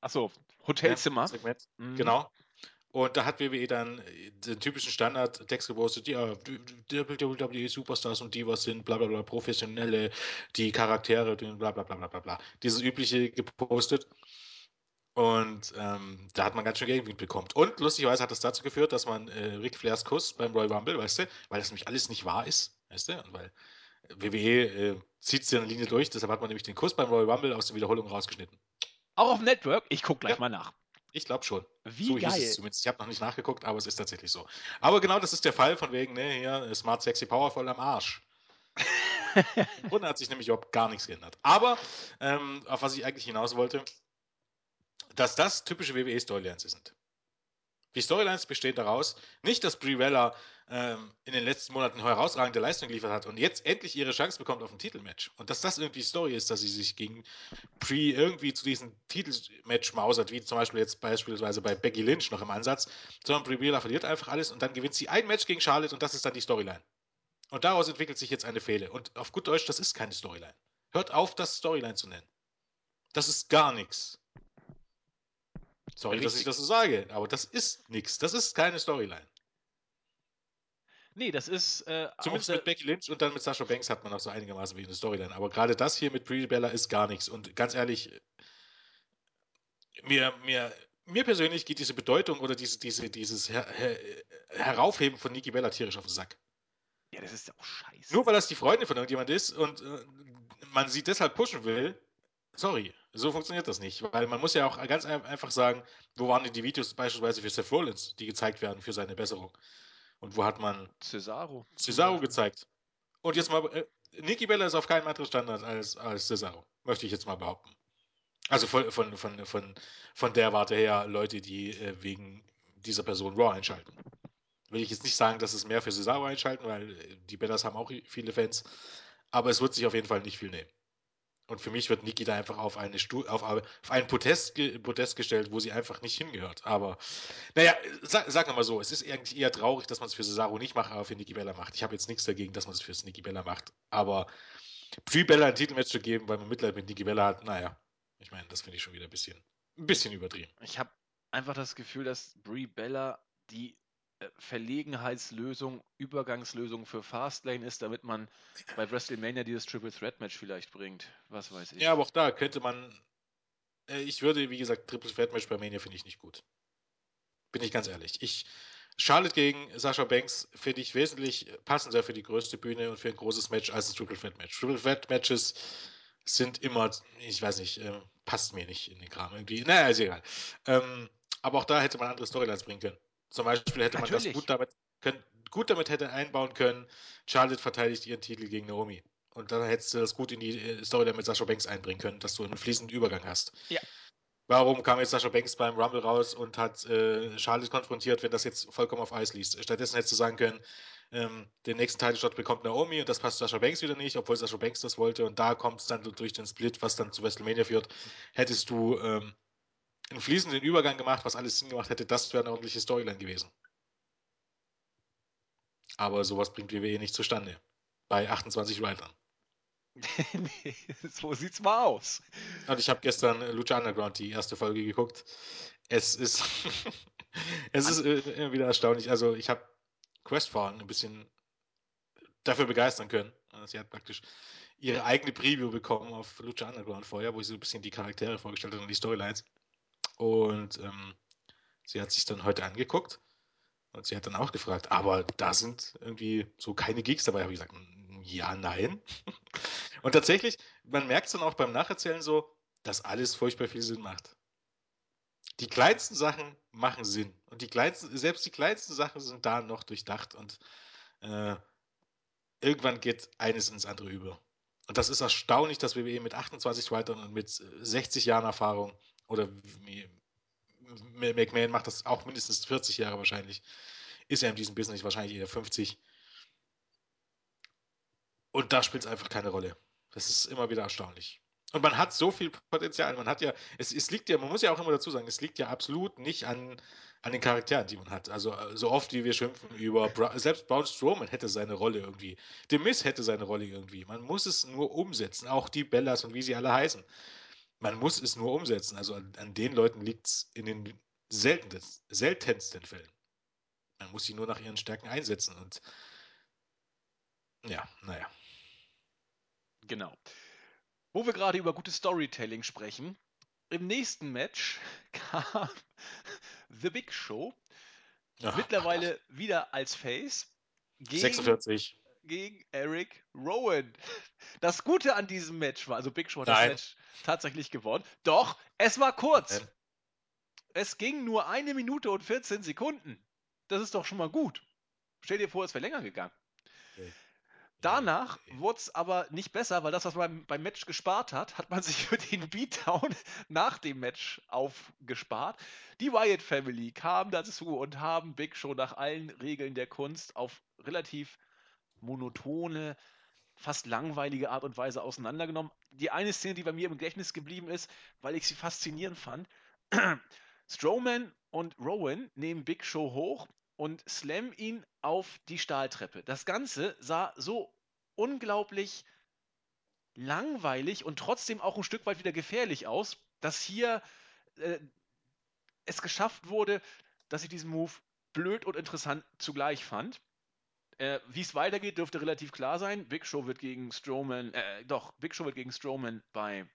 Achso, ne, Hotelzimmer. Segment, Mhm. genau. Und da hat WWE dann äh, den typischen Standardtext gepostet, ja, WWE Superstars und Divas sind bla bla bla professionelle, die Charaktere, bla bla bla bla bla bla. Dieses übliche gepostet. Und ähm, da hat man ganz schön Gegenwind bekommen. Und lustigerweise hat das dazu geführt, dass man äh, Ric Flairs Kuss beim Royal Rumble, weißt du, weil das nämlich alles nicht wahr ist, weißt du, und weil WWE äh, zieht es ja eine Linie durch, deshalb hat man nämlich den Kuss beim Royal Rumble aus der Wiederholung rausgeschnitten. Auch auf Network? Ich guck gleich Ja. mal nach. Ich glaube schon. Wie so hieß geil. es zumindest. Ich habe noch nicht nachgeguckt, aber es ist tatsächlich so. Aber genau das ist der Fall von wegen, ne, hier, Smart, Sexy, Powerful am Arsch. Im Grunde hat sich nämlich überhaupt gar nichts geändert. Aber ähm, auf was ich eigentlich hinaus wollte, dass das typische WWE-Storylines sind. Die Storylines bestehen daraus, nicht, dass Brie Bella ähm, in den letzten Monaten herausragende Leistung geliefert hat und jetzt endlich ihre Chance bekommt auf ein Titelmatch. Und dass das irgendwie Story ist, dass sie sich gegen Brie irgendwie zu diesem Titelmatch mausert, wie zum Beispiel jetzt beispielsweise bei Becky Lynch noch im Ansatz, sondern Brie Bella verliert einfach alles und dann gewinnt sie ein Match gegen Charlotte und das ist dann die Storyline. Und daraus entwickelt sich jetzt eine Fehde. Und auf gut Deutsch, das ist keine Storyline. Hört auf, das Storyline zu nennen. Das ist gar nichts. Sorry, dass ich Richtig. das so sage, aber das ist nichts. Das ist keine Storyline. Nee, das ist äh, Zumindest mit Becky Lynch und dann mit Sasha Banks hat man noch so einigermaßen wie eine Storyline. Aber gerade das hier mit Brie Bella ist gar nichts. Und ganz ehrlich, mir, mir, mir persönlich geht diese Bedeutung oder diese, diese, dieses Her Her Heraufheben von Nikki Bella tierisch auf den Sack. Ja, das ist ja auch scheiße. Nur weil das die Freundin von irgendjemand ist und äh, man sie deshalb pushen will, sorry, so funktioniert das nicht. Weil man muss ja auch ganz ein- einfach sagen, wo waren denn die Videos beispielsweise für Seth Rollins, die gezeigt werden für seine Besserung? Und wo hat man Cesaro. Cesaro gezeigt? Und jetzt mal, äh, Nikki Bella ist auf keinem anderen Standard als, als Cesaro, möchte ich jetzt mal behaupten. Also von, von, von, von, von der Warte her, Leute, die äh, wegen dieser Person Raw einschalten. Will ich jetzt nicht sagen, dass es mehr für Cesaro einschalten, weil äh, die Bellas haben auch viele Fans, aber es wird sich auf jeden Fall nicht viel nehmen. Und für mich wird Nikki da einfach auf, eine Stu auf, auf einen Podest, ge Podest gestellt, wo sie einfach nicht hingehört. Aber, naja, sag, sagen wir mal so, es ist eigentlich eher traurig, dass man es für Cesaro nicht macht, aber für Nikki Bella macht. Ich habe jetzt nichts dagegen, dass man es für Nikki Bella macht. Aber Brie Bella ein Titelmatch zu geben, weil man Mitleid mit Nikki Bella hat, naja, ich meine, das finde ich schon wieder ein bisschen, ein bisschen übertrieben. Ich habe einfach das Gefühl, dass Brie Bella die Verlegenheitslösung, Übergangslösung für Fastlane ist, damit man bei WrestleMania dieses Triple Threat Match vielleicht bringt. Was weiß ich. Ja, aber auch da könnte man, äh, ich würde, wie gesagt, Triple Threat Match bei Mania finde ich nicht gut. Bin ich ganz ehrlich. Ich, Charlotte gegen Sasha Banks finde ich wesentlich passender für die größte Bühne und für ein großes Match als ein Triple Threat Match. Triple Threat Matches sind immer, ich weiß nicht, äh, passt mir nicht in den Kram irgendwie. Naja, ist egal. Ähm, aber auch da hätte man andere Storylines bringen können. Zum Beispiel hätte man das Natürlich. gut damit, können, gut damit hätte einbauen können, Charlotte verteidigt ihren Titel gegen Naomi. Und dann hättest du das gut in die äh, Storyline mit Sasha Banks einbringen können, dass du einen fließenden Übergang hast. Ja. Warum kam jetzt Sasha Banks beim Rumble raus und hat äh, Charlotte konfrontiert, wenn das jetzt vollkommen auf Eis liest? Stattdessen hättest du sagen können, ähm, den nächsten Title-Shot bekommt Naomi und das passt Sasha Banks wieder nicht, obwohl Sasha Banks das wollte und da kommt es dann durch den Split, was dann zu WrestleMania führt, hättest du ähm, einen fließenden Übergang gemacht, was alles Sinn gemacht hätte, das wäre eine ordentliche Storyline gewesen. Aber sowas bringt WWE nicht zustande. Bei 28 Writern. nee, so sieht's mal aus. Und ich habe gestern Lucha Underground die erste Folge geguckt. Es ist, es ist äh, immer wieder erstaunlich. Also ich habe Questfahren ein bisschen dafür begeistern können. Sie hat praktisch ihre eigene Preview bekommen auf Lucha Underground vorher, wo sie so ein bisschen die Charaktere vorgestellt hat und die Storylines. Und ähm, sie hat sich dann heute angeguckt und sie hat dann auch gefragt, aber da sind irgendwie so keine Geeks dabei. Habe ich gesagt, ja, nein. Und tatsächlich, man merkt es dann auch beim Nacherzählen so, dass alles furchtbar viel Sinn macht. Die kleinsten Sachen machen Sinn. Und die kleinsten, selbst die kleinsten Sachen sind da noch durchdacht und äh, irgendwann geht eines ins andere über. Und das ist erstaunlich, dass WWE mit 28 Writern und mit 60 Jahren Erfahrung oder McMahon macht das auch mindestens 40 Jahre wahrscheinlich, ist er in diesem Business wahrscheinlich eher 50. Und da spielt es einfach keine Rolle. Das ist immer wieder erstaunlich. Und man hat so viel Potenzial. Man hat ja, es, es liegt ja, man muss ja auch immer dazu sagen, es liegt ja absolut nicht an, an den Charakteren, die man hat. Also äh, so oft wie wir schimpfen über, selbst Braun Strowman hätte seine Rolle irgendwie. The hätte seine Rolle irgendwie. Man muss es nur umsetzen. Auch die Bellas und wie sie alle heißen. Man muss es nur umsetzen. Also an, an den Leuten liegt es in den seltensten, seltensten Fällen. Man muss sie nur nach ihren Stärken einsetzen. Und ja, naja. Genau. Wo wir gerade über gutes Storytelling sprechen, im nächsten Match kam The Big Show, Oh, mittlerweile wieder als Face, gegen, 46. gegen Eric Rowan. Das Gute an diesem Match war, also Big Show hat das Nein. Match tatsächlich gewonnen. Doch, es war kurz. Nein. Es ging nur eine Minute und 14 Sekunden. Das ist doch schon mal gut. Stell dir vor, es wäre länger gegangen. Danach wurde es aber nicht besser, weil das, was man beim, beim Match gespart hat, hat man sich für den Beatdown nach dem Match aufgespart. Die Wyatt Family kam dazu und haben Big Show nach allen Regeln der Kunst auf relativ monotone, fast langweilige Art und Weise auseinandergenommen. Die eine Szene, die bei mir im Gedächtnis geblieben ist, weil ich sie faszinierend fand. Strowman und Rowan nehmen Big Show hoch und slammen ihn auf die Stahltreppe. Das Ganze sah so unglaublich langweilig und trotzdem auch ein Stück weit wieder gefährlich aus, dass hier äh, es geschafft wurde, dass ich diesen Move blöd und interessant zugleich fand. Äh, Wie es weitergeht, dürfte relativ klar sein. Big Show wird gegen Strowman, äh, doch, Big Show wird gegen Strowman bei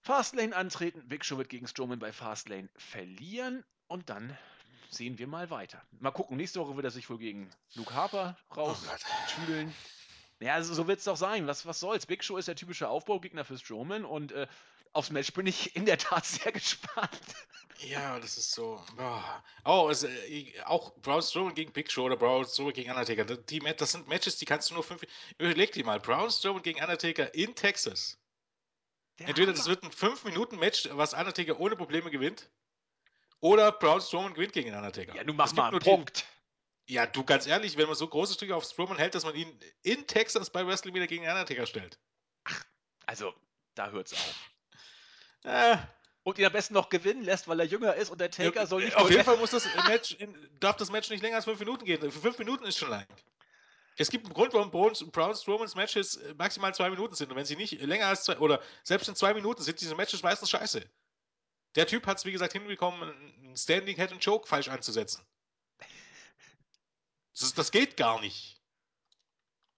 Fastlane antreten. Big Show wird gegen Strowman bei Fastlane verlieren und dann sehen wir mal weiter. Mal gucken, nächste Woche wird er sich wohl gegen Luke Harper Oh raustüdeln. Ja, also so wird es doch sein. Was, was soll's? Big Show ist der typische Aufbaugegner für Strowman und äh, aufs Match bin ich in der Tat sehr gespannt. Ja, das ist so. boah. Oh, es, äh, auch Braun Strowman gegen Big Show oder Braun Strowman gegen Undertaker. Das- Die, das sind Matches, die kannst du nur fünf. Überleg dir mal, Braun Strowman gegen Undertaker in Texas. Der Entweder das wird ein 5-Minuten-Match, was Undertaker ohne Probleme gewinnt, oder Braun Strowman gewinnt gegen Undertaker. Ja, nun mach Es gibt mal einen nur die- Punkt. Ja, du, ganz ehrlich, wenn man so große Stücke auf Strowman hält, dass man ihn in Texas bei Wrestling wieder gegen Undertaker stellt. Also, da hört's auf. Äh, Und ihn am besten noch gewinnen lässt, weil er jünger ist und der Taker Ja, soll nicht Auf nur- jeden Fall muss das Match in, darf das Match nicht länger als fünf Minuten gehen. Für fünf Minuten ist schon lang. Es gibt einen Grund, warum Braun, Braun Strowmans Matches äh, maximal zwei Minuten sind. Und wenn sie nicht länger als zwei, oder selbst in zwei Minuten sind diese Matches meistens scheiße. Der Typ hat es, wie gesagt, hinbekommen, einen Standing Head and Choke falsch anzusetzen. Das, ist, das geht gar nicht.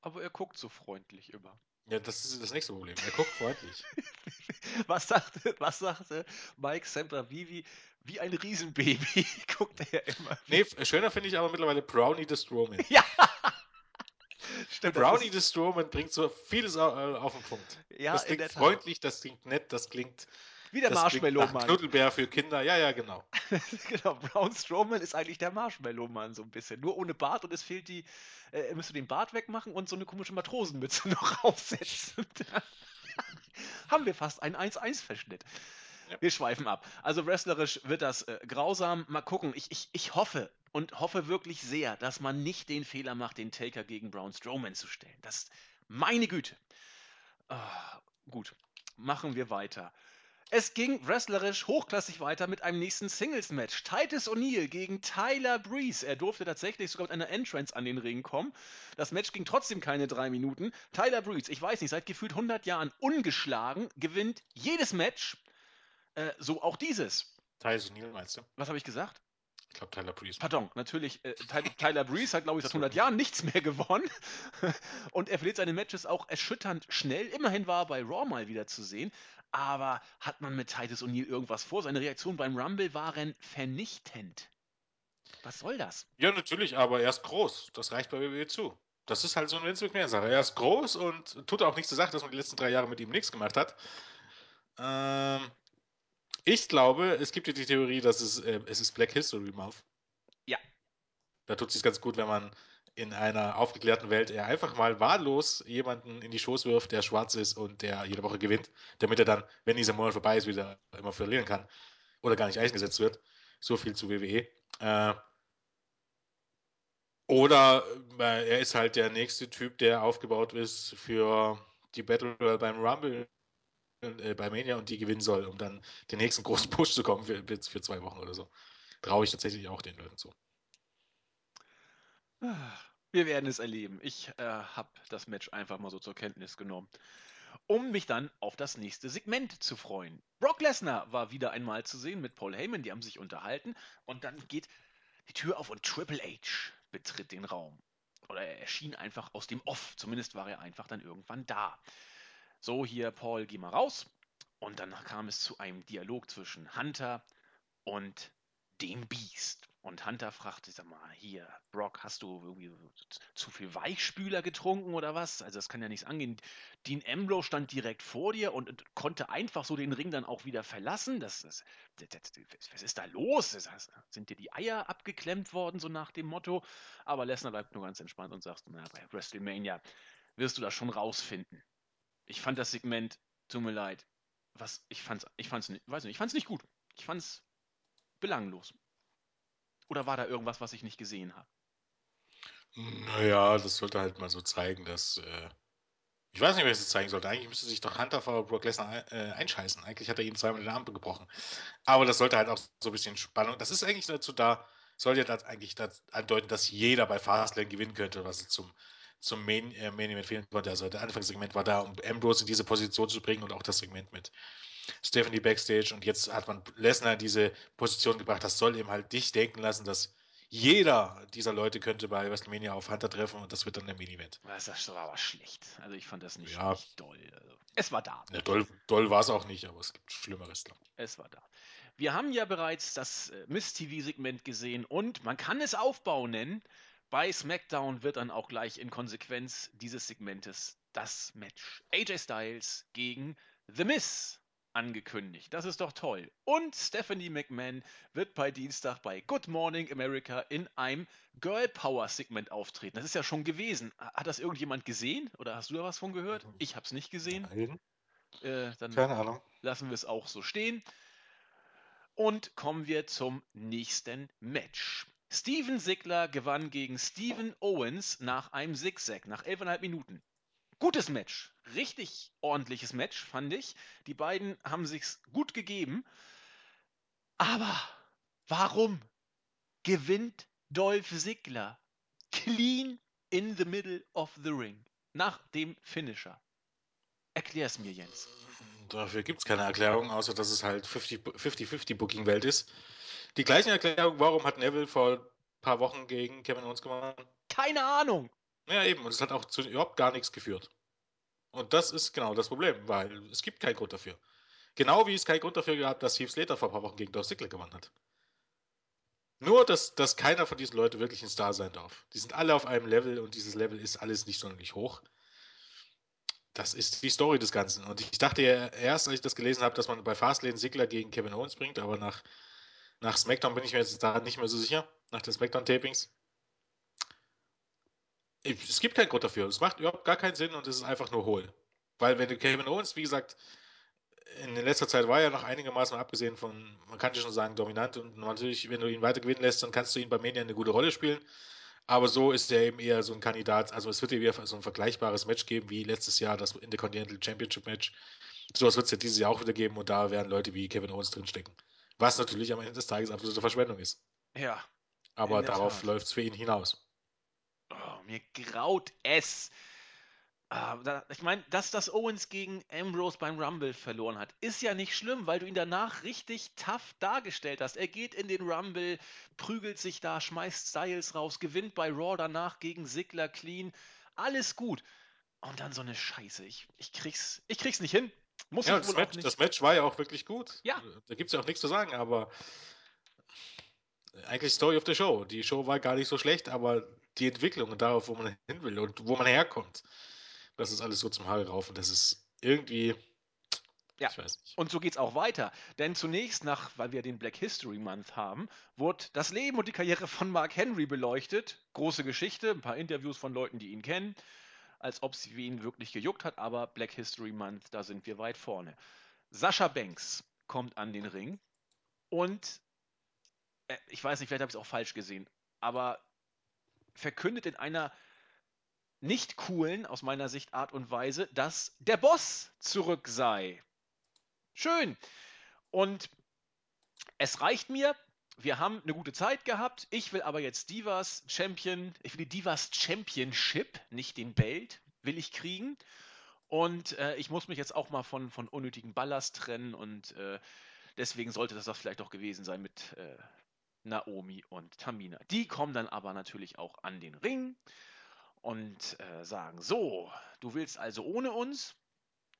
Aber er guckt so freundlich immer. Ja, das ist das nächste Problem. Er guckt freundlich. Was sagte, was sagte Mike Sempra? Wie, ein Riesenbaby guckt er immer. Nee, schöner finde ich aber mittlerweile Brownie the Strowman. Ja! Stimmt, Brownie the Strowman bringt so vieles au- äh, auf den Punkt. Ja, das in klingt freundlich, das klingt nett, das klingt Wie der Marshmallow-Mann. Knuddelbär für Kinder. Ja, ja, genau. genau, Braun Strowman ist eigentlich der Marshmallow-Mann so ein bisschen. Nur ohne Bart und es fehlt die, äh, er müsste den Bart wegmachen und so eine komische Matrosenmütze noch aufsetzen. Haben wir fast einen 1-1-Verschnitt. Ja. Wir schweifen ab. Also wrestlerisch wird das äh, grausam. Mal gucken. Ich, ich, ich hoffe und hoffe wirklich sehr, dass man nicht den Fehler macht, den Taker gegen Braun Strowman zu stellen. Das, meine Güte. Ah, gut, machen wir weiter. Es ging wrestlerisch hochklassig weiter mit einem nächsten Singles-Match. Titus O'Neil gegen Tyler Breeze. Er durfte tatsächlich sogar mit einer Entrance an den Ring kommen. Das Match ging trotzdem keine drei Minuten. Tyler Breeze, ich weiß nicht, seit gefühlt 100 Jahren ungeschlagen, gewinnt jedes Match. Äh, so auch dieses. Tyler O'Neill meinst du? Was habe ich gesagt? Ich glaube Tyler Breeze. Pardon, natürlich, äh, Ty Tyler Breeze hat, glaube ich, seit 100 Jahren nichts mehr gewonnen. Und er verliert seine Matches auch erschütternd schnell. Immerhin war er bei Raw mal wieder zu sehen. Aber hat man mit Titus O'Neill irgendwas vor? Seine Reaktionen beim Rumble waren vernichtend. Was soll das? Ja, natürlich, aber er ist groß. Das reicht bei WWE zu. Das ist halt so eine Vince McMahon-Sache. Er ist groß und tut auch nichts zur Sache, dass man die letzten drei Jahre mit ihm nichts gemacht hat. Ähm, ich glaube, es gibt ja die Theorie, dass es, äh, es ist Black History Month. Ja. Da tut es sich ganz gut, wenn man in einer aufgeklärten Welt eher einfach mal wahllos jemanden in die Schoß wirft, der schwarz ist und der jede Woche gewinnt, damit er dann, wenn dieser Monat vorbei ist, wieder immer verlieren kann oder gar nicht eingesetzt wird. So viel zu WWE. Äh, oder äh, er ist halt der nächste Typ, der aufgebaut ist für die Battle Royale beim Rumble äh, bei Mania und die gewinnen soll, um dann den nächsten großen Push zu kommen für, für zwei Wochen oder so. Traue ich tatsächlich auch den Leuten zu. Wir werden es erleben. Ich äh, habe das Match einfach mal so zur Kenntnis genommen, um mich dann auf das nächste Segment zu freuen. Brock Lesnar war wieder einmal zu sehen mit Paul Heyman, die haben sich unterhalten und dann geht die Tür auf und Triple H betritt den Raum. Oder er erschien einfach aus dem Off, zumindest war er einfach dann irgendwann da. So, hier, Paul, geh mal raus. Und danach kam es zu einem Dialog zwischen Hunter und dem Beast. Und Hunter fragte, sag mal, hier, Brock, hast du irgendwie zu viel Weichspüler getrunken oder was? Also das kann ja nichts angehen. Dean Ambrose stand direkt vor dir und, und konnte einfach so den Ring dann auch wieder verlassen. Das, das, das, was ist da los? sind dir die Eier abgeklemmt worden, so nach dem Motto? Aber Lesnar bleibt nur ganz entspannt und sagt, naja, bei WrestleMania wirst du das schon rausfinden. Ich fand das Segment, tut mir leid, was, ich fand's, ich fand's, weiß nicht, ich fand's nicht gut. Ich fand's belanglos. Oder war da irgendwas, was ich nicht gesehen habe? Naja, das sollte halt mal so zeigen, dass. Äh, ich weiß nicht, wer es zeigen sollte. Eigentlich müsste sich doch Hunter vor Brock Lesnar äh, einscheißen. Eigentlich hat er ihm zweimal den Arm gebrochen. Aber das sollte halt auch so ein bisschen Spannung. Das ist eigentlich dazu da, soll ja eigentlich das andeuten, dass jeder bei Fastlane gewinnen könnte, was zum, zum Main, äh, Main Event fehlen konnte. Also der Anfangssegment war da, um Ambrose in diese Position zu bringen und auch das Segment mit Stephanie Backstage. Und jetzt hat man Lesnar in diese Position gebracht. Das soll ihm halt dich denken lassen, dass jeder dieser Leute könnte bei WrestleMania auf Hunter treffen und das wird dann der Main-Event. Das war aber schlecht. Also ich fand das nicht, ja. nicht doll. Also es war da. Ja, doll, doll war es auch nicht, aber es gibt Schlimmeres da. Es war da. Wir haben ja bereits das äh, Miss-TV-Segment gesehen und man kann es Aufbau nennen. Bei SmackDown wird dann auch gleich in Konsequenz dieses Segmentes das Match AJ Styles gegen The Miss angekündigt. Das ist doch toll. Und Stephanie McMahon wird bei Dienstag bei Good Morning America in einem Girl Power Segment auftreten. Das ist ja schon gewesen. Hat das irgendjemand gesehen? Oder hast du da was von gehört? Ich habe es nicht gesehen. Äh, dann Keine Ahnung. Lassen wir es auch so stehen. Und kommen wir zum nächsten Match. Steven Sigler gewann gegen Steven Owens nach einem Zigzag, nach 11,5 Minuten. Gutes Match. Richtig ordentliches Match, fand ich. Die beiden haben sich's gut gegeben. Aber warum gewinnt Dolph Ziggler clean in the middle of the ring nach dem Finisher? Erklär's mir, Jens. Dafür gibt es keine Erklärung, außer dass es halt 50-50 Booking-Welt ist. Die gleiche Erklärung, warum hat Neville vor ein paar Wochen gegen Kevin Owens gewonnen? Keine Ahnung. Ja, eben. Und es hat auch zu überhaupt gar nichts geführt. Und das ist genau das Problem, weil es gibt keinen Grund dafür. Genau wie es keinen Grund dafür gab, dass Heath Slater vor ein paar Wochen gegen Dolph Ziggler gewonnen hat. Nur, dass, dass keiner von diesen Leuten wirklich ein Star sein darf. Die sind alle auf einem Level und dieses Level ist alles nicht sonderlich hoch. Das ist die Story des Ganzen. Und ich dachte ja erst, als ich das gelesen habe, dass man bei Fastlane Sigler gegen Kevin Owens bringt, aber nach, nach SmackDown bin ich mir jetzt da nicht mehr so sicher, nach den SmackDown-Tapings. Es gibt keinen Grund dafür. Es macht überhaupt gar keinen Sinn und es ist einfach nur hohl. Weil wenn du Kevin Owens, wie gesagt, in letzter Zeit war er noch einigermaßen abgesehen von, man kann schon sagen, dominant und natürlich, wenn du ihn weiter gewinnen lässt, dann kannst du ihn bei Mania eine gute Rolle spielen. Aber so ist er eben eher so ein Kandidat. Also es wird ja wieder so ein vergleichbares Match geben wie letztes Jahr das Intercontinental Championship Match. Sowas wird es ja dieses Jahr auch wieder geben und da werden Leute wie Kevin Owens drinstecken. Was natürlich am Ende des Tages absolute Verschwendung ist. Ja. Aber darauf läuft es für ihn hinaus. Oh, mir graut es. Da, ich meine, dass das Owens gegen Ambrose beim Rumble verloren hat, ist ja nicht schlimm, weil du ihn danach richtig tough dargestellt hast. Er geht in den Rumble, prügelt sich da, schmeißt Styles raus, gewinnt bei Raw danach gegen Sigler clean. Alles gut. Und dann so eine Scheiße. Ich, ich, krieg's, ich krieg's nicht hin. Muss ja, ich das, Match, das Match war ja auch wirklich gut. Ja. Da gibt's ja auch nichts zu sagen, aber eigentlich Story of the Show. Die Show war gar nicht so schlecht, aber die Entwicklung und darauf, wo man hin will und wo man herkommt, das ist alles so zum Haare rauf und das ist irgendwie. Ja, und so geht es auch weiter. Denn zunächst nach, weil wir den Black History Month haben, wurde das Leben und die Karriere von Mark Henry beleuchtet. Große Geschichte, ein paar Interviews von Leuten, die ihn kennen, als ob es ihn wirklich gejuckt hat, aber Black History Month, da sind wir weit vorne. Sascha Banks kommt an den Ring und ich weiß nicht, vielleicht habe ich es auch falsch gesehen, aber verkündet in einer nicht coolen, aus meiner Sicht, Art und Weise, dass der Boss zurück sei. Schön. Und es reicht mir. Wir haben eine gute Zeit gehabt. Ich will aber jetzt Divas Champion, ich will die Divas Championship, nicht den Belt, will ich kriegen. Und äh, ich muss mich jetzt auch mal von, von unnötigen Ballast trennen und äh, deswegen sollte das das vielleicht auch gewesen sein mit äh, Naomi und Tamina. Die kommen dann aber natürlich auch an den Ring und äh, sagen: So, du willst also ohne uns?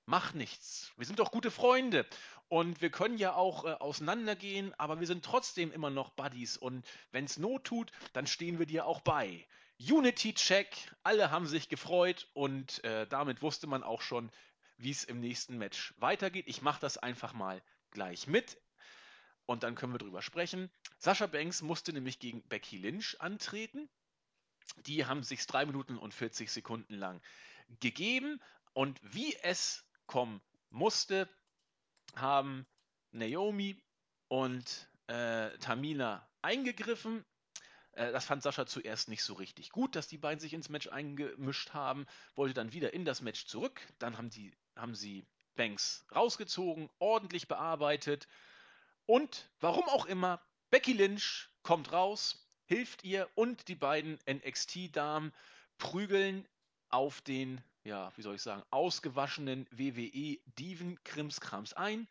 Mach nichts. Wir sind doch gute Freunde. Und wir können ja auch äh, auseinandergehen, aber wir sind trotzdem immer noch Buddies. Und wenn es Not tut, dann stehen wir dir auch bei. Unity-Check, alle haben sich gefreut und äh, damit wusste man auch schon, wie es im nächsten Match weitergeht. Ich mache das einfach mal gleich mit und dann können wir drüber sprechen. Sascha Banks musste nämlich gegen Becky Lynch antreten. Die haben sich drei Minuten und 40 Sekunden lang gegeben und wie es kommen musste, haben Naomi und äh, Tamina eingegriffen. Äh, das fand Sascha zuerst nicht so richtig gut, dass die beiden sich ins Match eingemischt haben, wollte dann wieder in das Match zurück. Dann haben, die, haben sie Banks rausgezogen, ordentlich bearbeitet. Und warum auch immer, Becky Lynch kommt raus, hilft ihr und die beiden NXT-Damen prügeln auf den, ja, wie soll ich sagen, ausgewaschenen WWE-Diven-Krimskrams ein,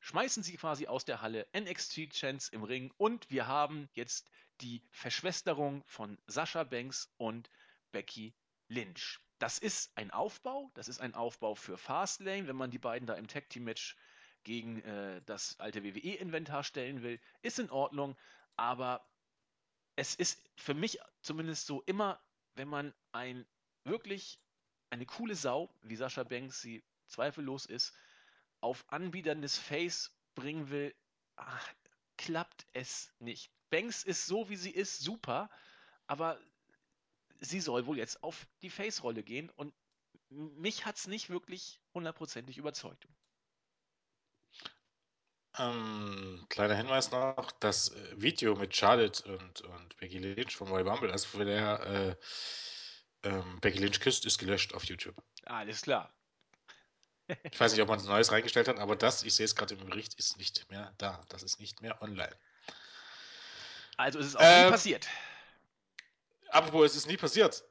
schmeißen sie quasi aus der Halle NXT-Chance im Ring und wir haben jetzt die Verschwesterung von Sascha Banks und Becky Lynch. Das ist ein Aufbau, das ist ein Aufbau für Fastlane, wenn man die beiden da im Tag Team Match gegen äh, das alte WWE-Inventar stellen will, ist in Ordnung, aber es ist für mich zumindest so immer, wenn man ein wirklich eine coole Sau, wie Sascha Banks sie zweifellos ist, auf anbiederndes Face bringen will, ach, klappt es nicht. Banks ist so, wie sie ist, super, aber sie soll wohl jetzt auf die Face-Rolle gehen und mich hat es nicht wirklich hundertprozentig überzeugt. Ähm, kleiner Hinweis noch, das äh, Video mit Charlotte und, und Becky Lynch von Royal Rumble, also für der äh, ähm, Becky Lynch küsst, ist gelöscht auf YouTube. Alles klar. Ich weiß nicht, ob man es Neues reingestellt hat, aber das, ich sehe es gerade im Bericht, ist nicht mehr da. Das ist nicht mehr online. Also ist es auch ähm, nie passiert. Apropos, es ist nie passiert,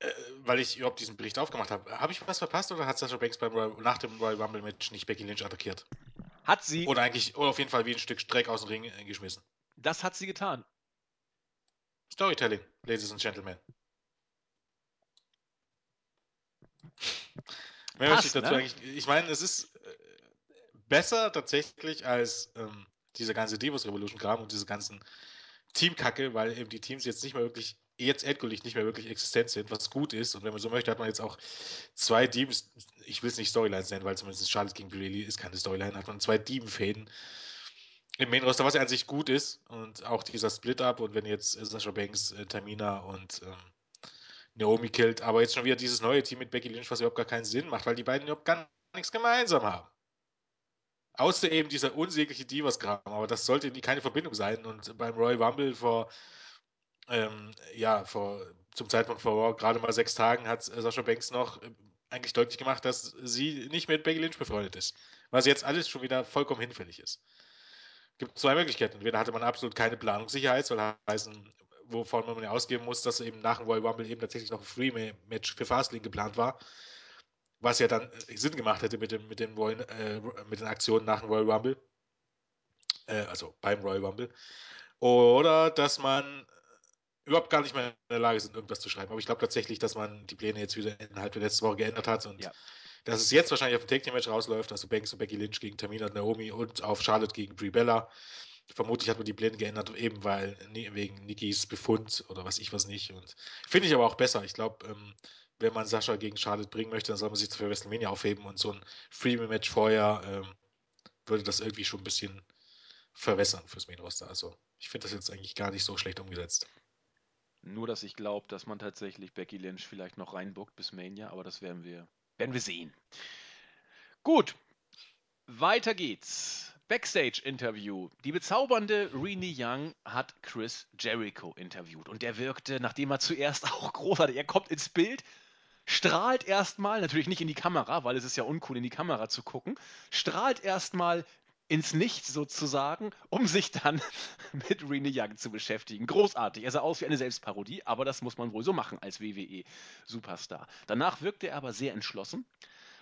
äh, weil ich überhaupt diesen Bericht aufgemacht habe. Habe ich was verpasst oder hat Sasha Banks beim Royal, nach dem Royal Rumble Match nicht Becky Lynch attackiert? Hat sie. Oder eigentlich, oder auf jeden Fall wie ein Stück Streck aus dem Ring äh, geschmissen. Das hat sie getan. Storytelling, Ladies and Gentlemen. Mehr Passt, ich dazu ne? eigentlich. Ich meine, es ist äh, besser tatsächlich als ähm, diese ganze Divas Revolution Kram und diese ganzen Teamkacke, weil eben die Teams jetzt nicht mehr wirklich, jetzt endgültig nicht mehr wirklich existent sind, was gut ist. Und wenn man so möchte, hat man jetzt auch zwei Teams, ich will es nicht Storylines nennen, weil zumindest Charlotte gegen Bailey ist keine Storyline, hat man zwei Teamfäden im Main Roster, was ja an sich gut ist. Und auch dieser Split-Up und wenn jetzt Sasha Banks, äh, Tamina und ähm, Naomi killt, aber jetzt schon wieder dieses neue Team mit Becky Lynch, was überhaupt gar keinen Sinn macht, weil die beiden überhaupt gar nichts gemeinsam haben. Außer eben dieser unsägliche Divas-Kram, aber das sollte keine Verbindung sein. Und beim Royal Rumble vor, ähm, ja, vor, zum Zeitpunkt vor gerade mal sechs Tagen hat Sascha Banks noch äh, eigentlich deutlich gemacht, dass sie nicht mit Becky Lynch befreundet ist. Was jetzt alles schon wieder vollkommen hinfällig ist. Es gibt zwei Möglichkeiten. Entweder hatte man absolut keine Planungssicherheit, soll heißen, wovon man ja ausgeben muss, dass eben nach dem Royal Rumble eben tatsächlich noch ein Free-Match für Fastlane geplant war. Was ja dann äh, Sinn gemacht hätte mit, dem, mit, dem Royal, äh, mit den Aktionen nach dem Royal Rumble. Äh, also beim Royal Rumble. Oder dass man überhaupt gar nicht mehr in der Lage sind, irgendwas zu schreiben. Aber ich glaube tatsächlich, dass man die Pläne jetzt wieder innerhalb der letzten Woche geändert hat und ja. dass es jetzt wahrscheinlich auf ein Take Team Match rausläuft, also Banks und Becky Lynch gegen Tamina und Naomi und auf Charlotte gegen Brie Bella. Vermutlich hat man die Pläne geändert, eben weil wegen Nikis Befund oder was ich was nicht. Und finde ich aber auch besser. Ich glaube, ähm, wenn man Sascha gegen Charlotte bringen möchte, dann soll man sich für WrestleMania aufheben und so ein Freemium-Match vorher ähm, würde das irgendwie schon ein bisschen verwässern fürs Main Roster. Also ich finde das jetzt eigentlich gar nicht so schlecht umgesetzt. Nur, dass ich glaube, dass man tatsächlich Becky Lynch vielleicht noch reinbuckt bis Mania, aber das werden wir, werden wir sehen. Gut, weiter geht's. Backstage-Interview. Die bezaubernde Renee Young hat Chris Jericho interviewt und der wirkte, nachdem er zuerst auch großartig, er kommt ins Bild, strahlt erstmal, natürlich nicht in die Kamera, weil es ist ja uncool, in die Kamera zu gucken, strahlt erstmal ins Nichts sozusagen, um sich dann mit Rene Young zu beschäftigen. Großartig. Er sah aus wie eine Selbstparodie, aber das muss man wohl so machen als WWE-Superstar. Danach wirkte er aber sehr entschlossen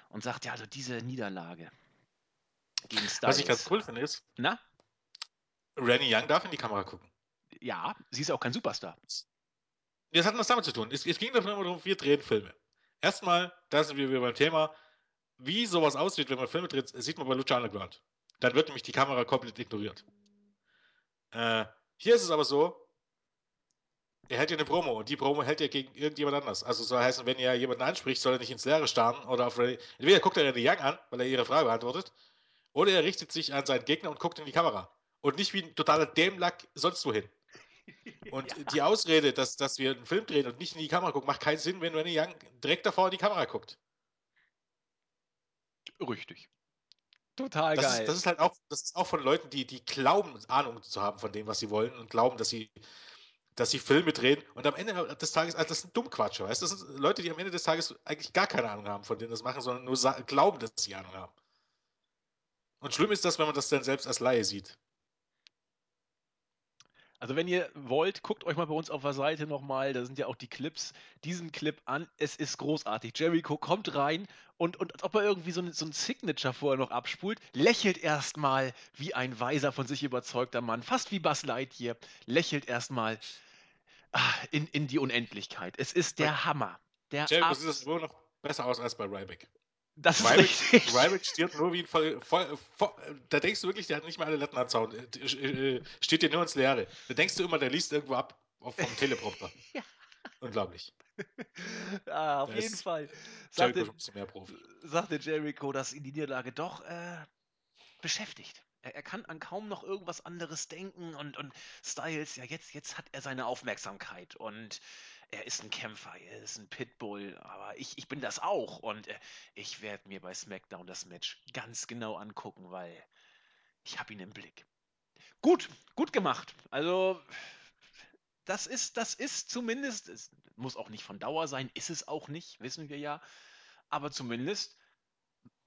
und sagte, ja, also diese Niederlage gegen Styles. Was ich ganz cool finde ist, Na? Rennie Young darf in die Kamera gucken. Ja, sie ist auch kein Superstar. Das hat was damit zu tun. Es, es ging davon immer darum, wir drehen Filme. Erstmal, da sind wir wieder beim Thema, wie sowas aussieht, wenn man Filme dreht, sieht man bei Lucha Underground. Dann wird nämlich die Kamera komplett ignoriert. Äh, hier ist es aber so, er hält ja eine Promo und die Promo hält er gegen irgendjemand anders. Also soll heißen, wenn er jemanden anspricht, soll er nicht ins Leere starren oder auf Ready. Entweder guckt er Renny Young an, weil er ihre Frage beantwortet, oder er richtet sich an seinen Gegner und guckt in die Kamera. Und nicht wie ein totaler Dämlack sonst wohin. Und Ja. die Ausrede, dass, dass wir einen Film drehen und nicht in die Kamera gucken, macht keinen Sinn, wenn Renny Young direkt davor in die Kamera guckt. Richtig. Total Das geil. ist, das ist halt auch, das ist auch von Leuten, die, die glauben, Ahnung zu haben von dem, was sie wollen und glauben, dass sie, dass sie Filme drehen und am Ende des Tages, also das sind Dummquatsche, weißt du? Das sind Leute, die am Ende des Tages eigentlich gar keine Ahnung haben, von denen das machen, sondern nur glauben, dass sie Ahnung haben. Und schlimm ist das, wenn man das dann selbst als Laie sieht. Also wenn ihr wollt, guckt euch mal bei uns auf der Seite nochmal, da sind ja auch die Clips, diesen Clip an. Es ist großartig. Jericho kommt rein und, und als ob er irgendwie so ein, so ein Signature vorher noch abspult, lächelt erstmal wie ein weiser, von sich überzeugter Mann, fast wie Buzz Lightyear, lächelt erstmal ah, in, in die Unendlichkeit. Es ist der Hammer. Der Jericho sieht das wohl noch besser aus als bei Ryback. Das ist Ryback, richtig. Ryback stirbt nur wie ein voll, voll, voll, Da denkst du wirklich, der hat nicht mal alle Latten am Zaun. Äh, äh, Steht dir nur ins Leere. Da denkst du immer, der liest irgendwo ab auf- vom Teleprompter. Ja. Unglaublich. ah, auf Da jeden Fall. Bisschen mehr Profi. sagte Jericho, dass ihn die Niederlage doch äh, beschäftigt. Er, er kann an kaum noch irgendwas anderes denken und, und Styles, ja, jetzt, jetzt hat er seine Aufmerksamkeit und er ist ein Kämpfer, er ist ein Pitbull, aber ich, ich bin das auch und äh, ich werde mir bei SmackDown das Match ganz genau angucken, weil ich habe ihn im Blick. Gut, gut gemacht. Also das ist, das ist zumindest, es muss auch nicht von Dauer sein, ist es auch nicht, wissen wir ja, aber zumindest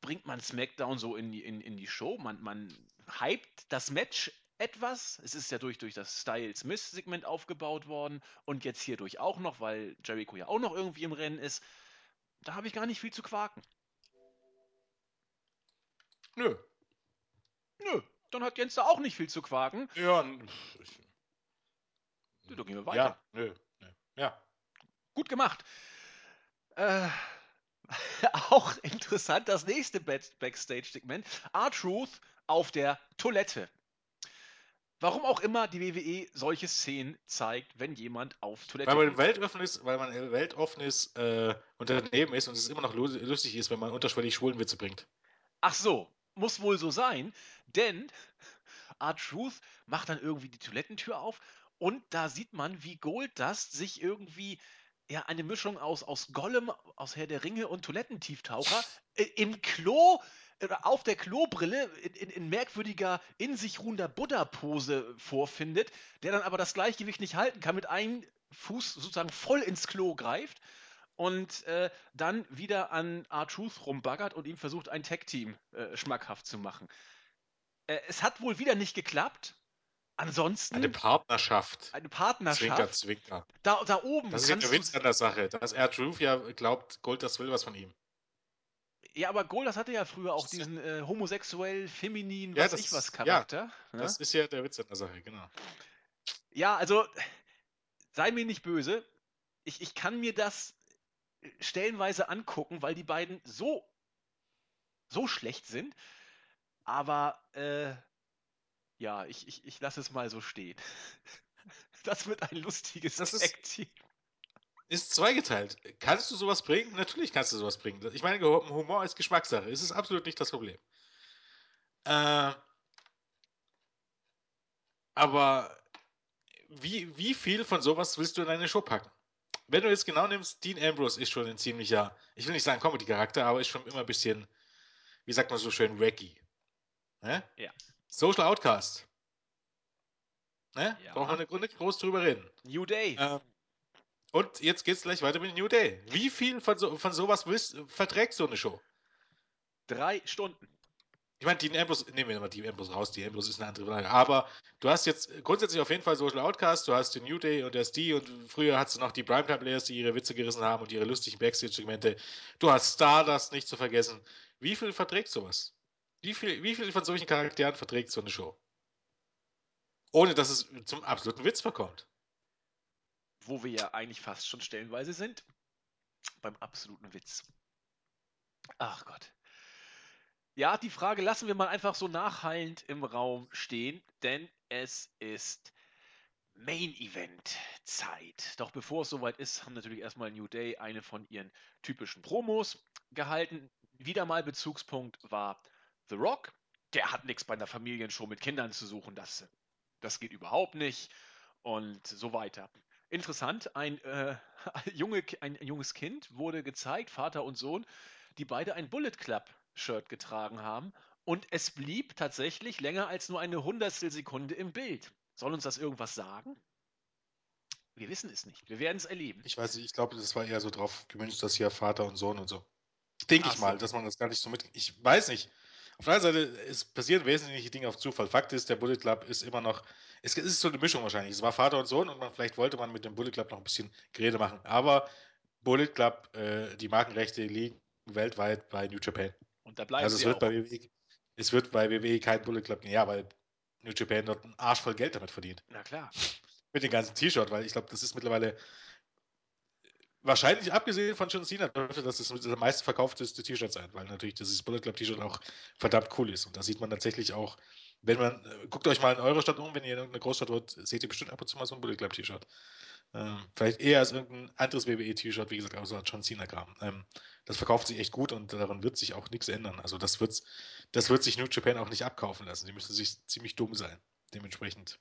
bringt man SmackDown so in die, in, in die Show. Man, man hypt das Match etwas. Es ist ja durch, durch das Styles-Miss-Segment aufgebaut worden und jetzt hierdurch auch noch, weil Jericho ja auch noch irgendwie im Rennen ist. Da habe ich gar nicht viel zu quaken. Nö. Nö, dann hat Jens da auch nicht viel zu quaken. Ja, ich, Ja, dann gehen wir weiter. Ja, nö. nö. Ja. Gut gemacht. Äh, auch interessant, das nächste Back- Backstage-Segment. R-Truth auf der Toilette. Warum auch immer die WWE solche Szenen zeigt, wenn jemand auf Toilette Weil man geht. ein weltoffenes, weil man ein weltoffenes äh, Unternehmen ist und es immer noch lu- lustig ist, wenn man unterschwellig Schwulenwitze bringt. Ach so, muss wohl so sein, denn R-Truth macht dann irgendwie die Toilettentür auf und da sieht man, wie Goldust sich irgendwie ja eine Mischung aus, aus Gollum, aus Herr der Ringe und Toilettentieftaucher äh, im Klo auf der Klobrille in, in, in merkwürdiger, in sich ruhender Buddha-Pose vorfindet, der dann aber das Gleichgewicht nicht halten kann, mit einem Fuß sozusagen voll ins Klo greift und äh, dann wieder an R-Truth rumbaggert und ihm versucht, ein Tag-Team äh, schmackhaft zu machen. Äh, es hat wohl wieder nicht geklappt. Ansonsten Eine Partnerschaft. eine Zwinker, Partnerschaft. zwinker. Da, da oben Das ist ja der Witz an der Sache, dass er Truth ja glaubt, Gold, das will was von ihm. Ja, aber Gold, das hatte ja früher auch diesen äh, homosexuell, feminin, Ja, was ich was ist- ja, Charakter. ne? Das ist ja der Witz an der Sache, genau. Ja, also sei mir nicht böse. Ich, ich kann mir das stellenweise angucken, weil die beiden so, so schlecht sind. Aber äh, ja, ich, ich, ich lasse es mal so stehen. Das wird ein lustiges Das Tag-Team. Ist zweigeteilt. Kannst du sowas bringen? Natürlich kannst du sowas bringen. Ich meine, Humor ist Geschmackssache. Es ist absolut nicht das Problem. Äh, aber wie, wie viel von sowas willst du in eine Show packen? Wenn du jetzt genau nimmst, Dean Ambrose ist schon ein ziemlicher, ich will nicht sagen Comedy-Charakter, aber ist schon immer ein bisschen, wie sagt man so schön, wacky. Ne? Ja. Social Outcast. Ne? Ja. Brauchen wir eine Gründe groß drüber reden. New Day. Ähm, Und jetzt geht's gleich weiter mit New Day. Wie viel von, so, von sowas willst, verträgt so eine Show? Drei Stunden. Ich meine, Dean Ambrose, nehmen wir mal Dean Ambrose raus, Dean Ambrose ist eine andere Frage. Aber du hast jetzt grundsätzlich auf jeden Fall Social Outcast, du hast den New Day und der SD und früher hast du noch die Primetime-Players, die ihre Witze gerissen haben und ihre lustigen Backstage-Segmente. Du hast Stardust nicht zu vergessen. Wie viel verträgt sowas? Wie viel, wie viel von solchen Charakteren verträgt so eine Show? Ohne dass es zum absoluten Witz verkommt. Wo wir ja eigentlich fast schon stellenweise sind. Beim absoluten Witz. Ach Gott. Ja, die Frage lassen wir mal einfach so nachhallend im Raum stehen, denn es ist Main Event Zeit. Doch bevor es soweit ist, haben natürlich erstmal New Day eine von ihren typischen Promos gehalten. Wieder mal Bezugspunkt war The Rock. Der hat nichts bei einer Familienshow mit Kindern zu suchen. Das, das geht überhaupt nicht. Und so weiter. Interessant, ein, äh, junge, ein junges Kind wurde gezeigt, Vater und Sohn, die beide ein Bullet Club Shirt getragen haben. Und es blieb tatsächlich länger als nur eine Hundertstel Sekunde im Bild. Soll uns das irgendwas sagen? Wir wissen es nicht. Wir werden es erleben. Ich weiß nicht, ich glaube, das war eher so drauf gemünzt, dass hier Vater und Sohn und so. Denke ich Ach mal, so. dass man das gar nicht so mit. Ich weiß nicht. Auf der anderen Seite, es passieren wesentliche Dinge auf Zufall. Fakt ist, der Bullet Club ist immer noch. Es ist so eine Mischung wahrscheinlich. Es war Vater und Sohn und man, vielleicht wollte man mit dem Bullet Club noch ein bisschen Gerede machen. Aber Bullet Club, äh, die Markenrechte liegen weltweit bei New Japan. Und da bleiben Also es wird, auch. bei WWE, es wird bei WWE kein Bullet Club geben. Ja, weil New Japan dort einen Arsch voll Geld damit verdient. Na klar. Mit dem ganzen T-Shirt, weil ich glaube, das ist mittlerweile wahrscheinlich abgesehen von John Cena dürfte das das am meisten verkaufteste T-Shirt sein, weil natürlich dieses Bullet Club T-Shirt auch verdammt cool ist. Und da sieht man tatsächlich auch, wenn man, äh, guckt euch mal in eure Stadt um, wenn ihr in irgendeiner Großstadt wohnt, seht ihr bestimmt ab und zu mal so ein Bullet Club T-Shirt. Ähm, vielleicht eher als irgendein anderes WWE-T-Shirt, wie gesagt, außer John Cena-Kram. Ähm, das verkauft sich echt gut und daran wird sich auch nichts ändern. Also das, wird's, das wird sich New Japan auch nicht abkaufen lassen. Die müssen sich ziemlich dumm sein. Dementsprechend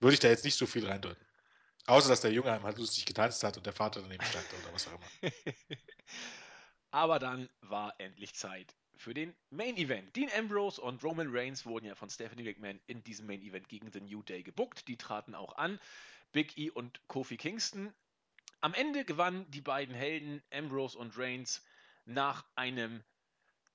würde ich da jetzt nicht so viel reindeuten. Außer, dass der Junge halt lustig getanzt hat und der Vater daneben stand oder was auch immer. Aber dann war endlich Zeit für den Main Event. Dean Ambrose und Roman Reigns wurden ja von Stephanie McMahon in diesem Main Event gegen The New Day gebuckt. Die traten auch an. Big E und Kofi Kingston. Am Ende gewannen die beiden Helden Ambrose und Reigns nach einem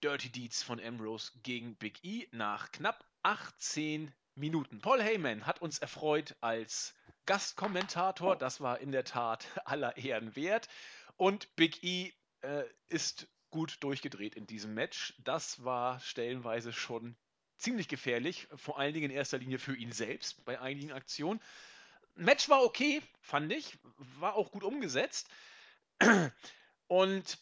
Dirty Deeds von Ambrose gegen Big E nach knapp 18 Minuten. Paul Heyman hat uns erfreut als Gastkommentator. Das war in der Tat aller Ehren wert. Und Big E äh, ist gut durchgedreht in diesem Match. Das war stellenweise schon ziemlich gefährlich, vor allen Dingen in erster Linie für ihn selbst bei einigen Aktionen. Match war okay, fand ich, war auch gut umgesetzt. Und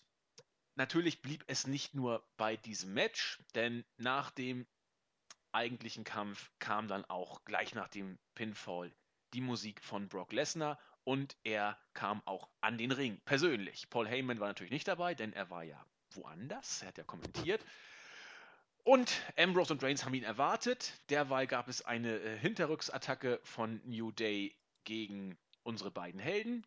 natürlich blieb es nicht nur bei diesem Match, denn nach dem eigentlichen Kampf kam dann auch gleich nach dem Pinfall die Musik von Brock Lesnar und er kam auch an den Ring persönlich. Paul Heyman war natürlich nicht dabei, denn er war ja woanders, er hat ja kommentiert. Und Ambrose und Reigns haben ihn erwartet. Derweil gab es eine äh, Hinterrücksattacke von New Day gegen unsere beiden Helden.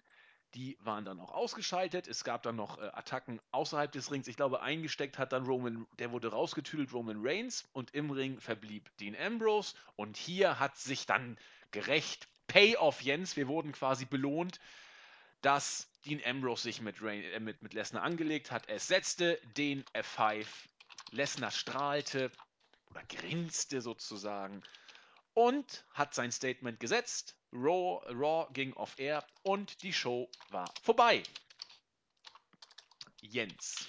Die waren dann auch ausgeschaltet. Es gab dann noch äh, Attacken außerhalb des Rings. Ich glaube, eingesteckt hat dann Roman, der wurde rausgetüdelt, Roman Reigns. Und im Ring verblieb Dean Ambrose. Und hier hat sich dann gerecht Payoff, Jens. Wir wurden quasi belohnt, dass Dean Ambrose sich mit, Rain, äh, mit, mit Lesnar angelegt hat. Es setzte den F5. Lesnar strahlte oder grinste sozusagen und hat sein Statement gesetzt. Raw, Raw ging off air und die Show war vorbei. Jens.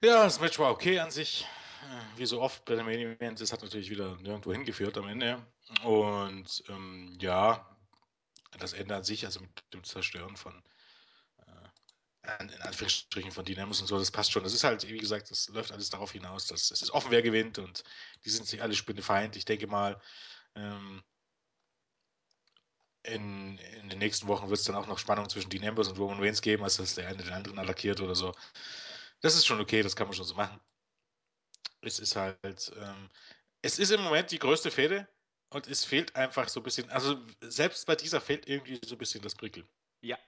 Ja, das Match war okay an sich. Wie so oft bei den Main Events, es hat natürlich wieder nirgendwo hingeführt am Ende. Und ähm, ja, das Ende an sich, also mit dem Zerstören von äh, in Anführungsstrichen von Dynamos und so, das passt schon. Das ist halt, wie gesagt, das läuft alles darauf hinaus, dass es ist offen, wer gewinnt und die sind sich alle spinnefeind. Ich denke mal, ähm, in, in den nächsten Wochen wird es dann auch noch Spannung zwischen Dean Ambrose und Roman Reigns geben, als dass der eine den anderen attackiert oder so. Das ist schon okay, das kann man schon so machen. Es ist halt, ähm, es ist im Moment die größte Fehde und es fehlt einfach so ein bisschen, also selbst bei dieser fehlt irgendwie so ein bisschen das Prickeln. Ja.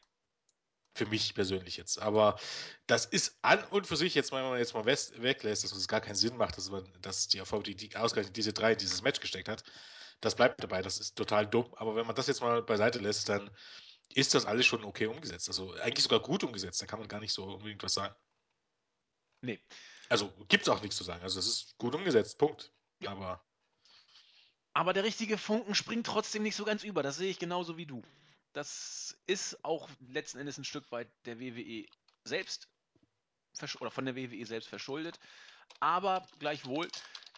Für mich persönlich jetzt. Aber das ist an und für sich, jetzt mal, wenn man jetzt mal west, weglässt, dass es gar keinen Sinn macht, dass, man, dass die AV die, die ausgerechnet diese drei in dieses Match gesteckt hat. Das bleibt dabei, das ist total dumm. Aber wenn man das jetzt mal beiseite lässt, dann ist das alles schon okay umgesetzt. Also eigentlich sogar gut umgesetzt. Da kann man gar nicht so unbedingt was sagen. Nee. Also gibt es auch nichts zu sagen. Also es ist gut umgesetzt, Punkt. Ja. Aber. Aber der richtige Funken springt trotzdem nicht so ganz über. Das sehe ich genauso wie du. Das ist auch letzten Endes ein Stück weit der WWE selbst oder von der WWE selbst verschuldet. Aber gleichwohl,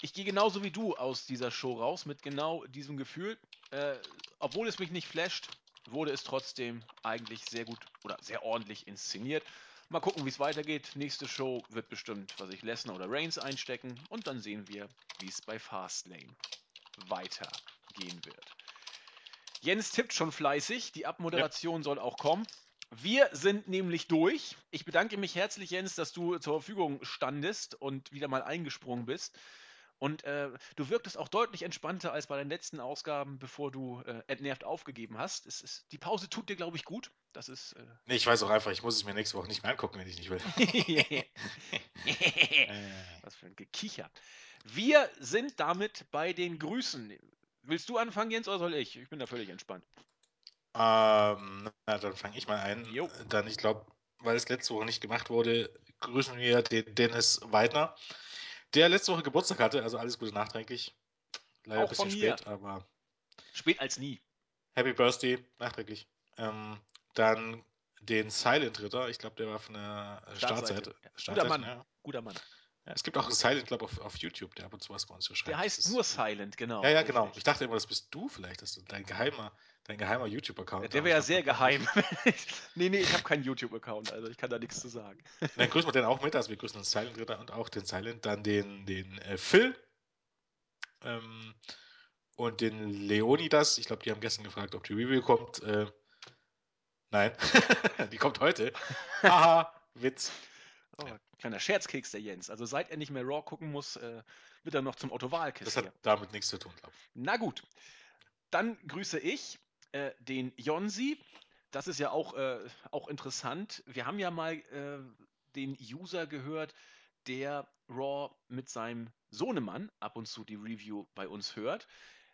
ich gehe genauso wie du aus dieser Show raus mit genau diesem Gefühl. Äh, obwohl es mich nicht flasht, wurde es trotzdem eigentlich sehr gut oder sehr ordentlich inszeniert. Mal gucken, wie es weitergeht. Nächste Show wird bestimmt, was ich Lesnar oder Reigns einstecken und dann sehen wir, wie es bei Fastlane weitergehen wird. Jens tippt schon fleißig, die Abmoderation ja. soll auch kommen. Wir sind nämlich durch. Ich bedanke mich herzlich, Jens, dass du zur Verfügung standest und wieder mal eingesprungen bist. Und äh, du wirktest auch deutlich entspannter als bei den letzten Ausgaben, bevor du äh, entnervt aufgegeben hast. Ist, die Pause tut dir, glaube ich, gut. Das ist. Äh nee, ich weiß auch einfach, ich muss es mir nächste Woche nicht mehr angucken, wenn ich nicht will. Was für ein Gekicher. Wir sind damit bei den Grüßen. Willst du anfangen, Jens, oder soll ich? Ich bin da völlig entspannt. Ähm, na, dann fange ich mal ein. Jo. Dann, ich glaube, weil es letzte Woche nicht gemacht wurde, grüßen wir den Dennis Weidner der letzte Woche Geburtstag hatte, also alles Gute nachträglich. Leider Auch ein bisschen spät, aber. Spät als nie. Happy Birthday, nachträglich. Ähm, dann den Silent Ritter, ich glaube, der war von der Startseite. Startseite. Guter Mann. Ja. Guter Mann. Ja, es gibt auch einen Silent, glaube auf, auf YouTube, der ab und zu was bei uns schreibt. Der heißt nur Silent, genau. Ja, ja, genau. Ich dachte immer, das bist du vielleicht, das ist dein geheimer, dein geheimer YouTube-Account. Der wäre ja sehr geheim. nee, nee, ich habe keinen YouTube-Account, also ich kann da nichts zu sagen. Dann grüßen wir den auch mit, also wir grüßen den Silent Ritter und auch den Silent, dann den, den äh, Phil ähm, und den Leonidas. Ich glaube, die haben gestern gefragt, ob die Review kommt. Äh, nein, die kommt heute. Haha, Witz. Oh, kleiner Scherzkeks der Jens. Also seit er nicht mehr Raw gucken muss, äh, wird er noch zum Otto Walkes. Das hat damit nichts zu tun, glaube ich. Na gut. Dann grüße ich äh, den Jonsi. Das ist ja auch, äh, auch interessant. Wir haben ja mal äh, den User gehört, der Raw mit seinem Sohnemann ab und zu die Review bei uns hört.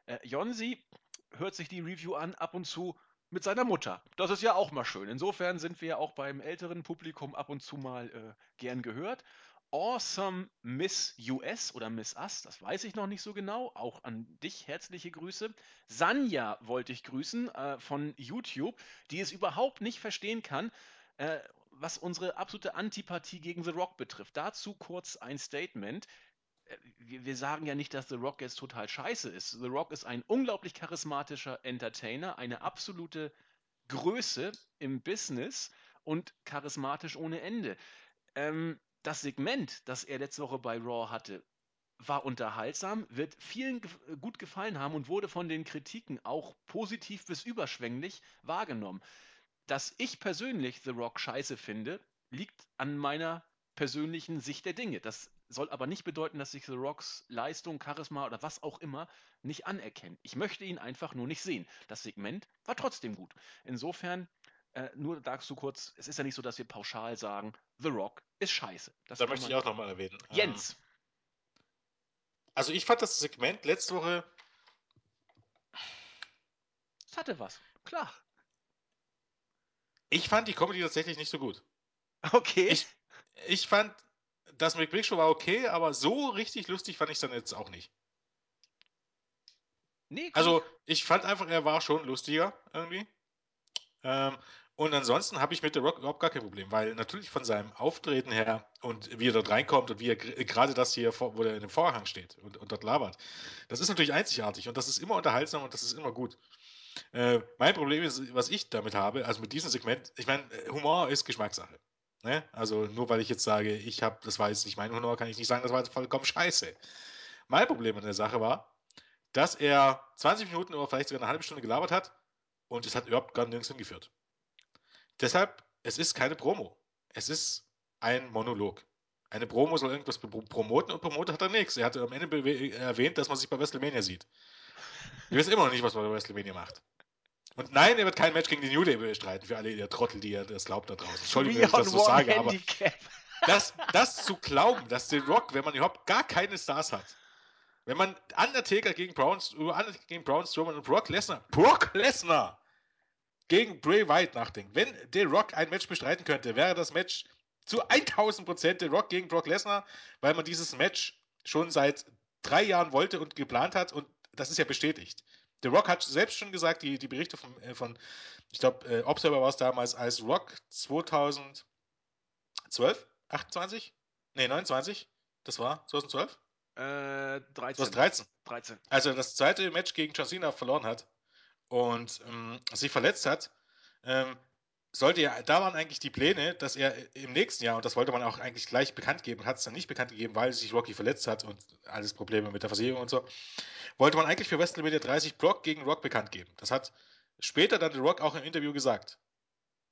Äh, Jonsi hört sich die Review an ab und zu mit seiner Mutter. Das ist ja auch mal schön. Insofern sind wir ja auch beim älteren Publikum ab und zu mal äh, gern gehört. Awesome Miss US oder Miss Us, das weiß ich noch nicht so genau. Auch an dich herzliche Grüße. Sanja wollte ich grüßen äh, von YouTube, die es überhaupt nicht verstehen kann, äh, was unsere absolute Antipathie gegen The Rock betrifft. Dazu kurz ein Statement. Äh, wir, wir sagen ja nicht, dass The Rock jetzt total scheiße ist. The Rock ist ein unglaublich charismatischer Entertainer, eine absolute Größe im Business und charismatisch ohne Ende. Ähm, das Segment, das er letzte Woche bei Raw hatte, war unterhaltsam, wird vielen ge gut gefallen haben und wurde von den Kritiken auch positiv bis überschwänglich wahrgenommen. Dass ich persönlich The Rock scheiße finde, liegt an meiner persönlichen Sicht der Dinge. Das soll aber nicht bedeuten, dass ich The Rocks Leistung, Charisma oder was auch immer nicht anerkenne. Ich möchte ihn einfach nur nicht sehen. Das Segment war trotzdem gut. Insofern, äh, nur sagst du kurz, es ist ja nicht so, dass wir pauschal sagen, The Rock ist scheiße. Das da möchte ich auch nochmal erwähnen. Jens. Ähm, also ich fand das Segment letzte Woche. Es hatte was, klar. Ich fand die Comedy tatsächlich nicht so gut. Okay. Ich, ich fand, das McBig Show war okay, aber so richtig lustig fand ich es dann jetzt auch nicht. Nee, also, ich fand einfach, er war schon lustiger irgendwie. Ähm, und ansonsten habe ich mit The Rock überhaupt gar kein Problem, weil natürlich von seinem Auftreten her und wie er dort reinkommt und wie er gerade das hier, wo er in dem Vorhang steht und, und, dort labert, das ist natürlich einzigartig und das ist immer unterhaltsam und das ist immer gut. Äh, mein Problem ist, was ich damit habe, also mit diesem Segment, ich meine, Humor ist Geschmackssache. Ne? Also nur weil ich jetzt sage, ich habe, das war jetzt nicht mein Honor, kann ich nicht sagen, das war vollkommen scheiße. Mein Problem an der Sache war, dass er 20 Minuten oder vielleicht sogar eine halbe Stunde gelabert hat und es hat überhaupt gar nirgends hingeführt. Deshalb, es ist keine Promo. Es ist ein Monolog. Eine Promo soll irgendwas promoten und promotet hat er nichts. Er hat am Ende erwähnt, dass man sich bei WrestleMania sieht. Wir wissen immer noch nicht, was man bei WrestleMania macht. Und nein, er wird kein Match gegen den New Day bestreiten, für alle ihr Trottel, die ihr das glaubt da draußen. Entschuldigung, wenn ich das so sage, Handicap. aber das, das zu glauben, dass The Rock, wenn man überhaupt gar keine Stars hat, Wenn man Undertaker gegen Braun, Undertaker gegen Braun Strowman und Brock Lesnar, Brock Lesnar gegen Bray Wyatt nachdenkt. Wenn The Rock ein Match bestreiten könnte, wäre das Match zu 1000 Prozent The Rock gegen Brock Lesnar, weil man dieses Match schon seit drei Jahren wollte und geplant hat und das ist ja bestätigt. The Rock hat selbst schon gesagt, die, die Berichte von, äh, von ich glaube, äh, Observer war es damals, als Rock 2012, 28? Nee, 29? Das war 2012? Äh, 13. 2013. 13. Also das zweite Match gegen John Cena verloren hat und ähm, sich verletzt hat, ähm, sollte ja, da waren eigentlich die Pläne, dass er im nächsten Jahr, und das wollte man auch eigentlich gleich bekannt geben, hat es dann nicht bekannt gegeben, weil sich Rocky verletzt hat und alles Probleme mit der Versicherung und so, wollte man eigentlich für WrestleMania 30 Brock gegen Rock bekannt geben. Das hat später dann The Rock auch im Interview gesagt.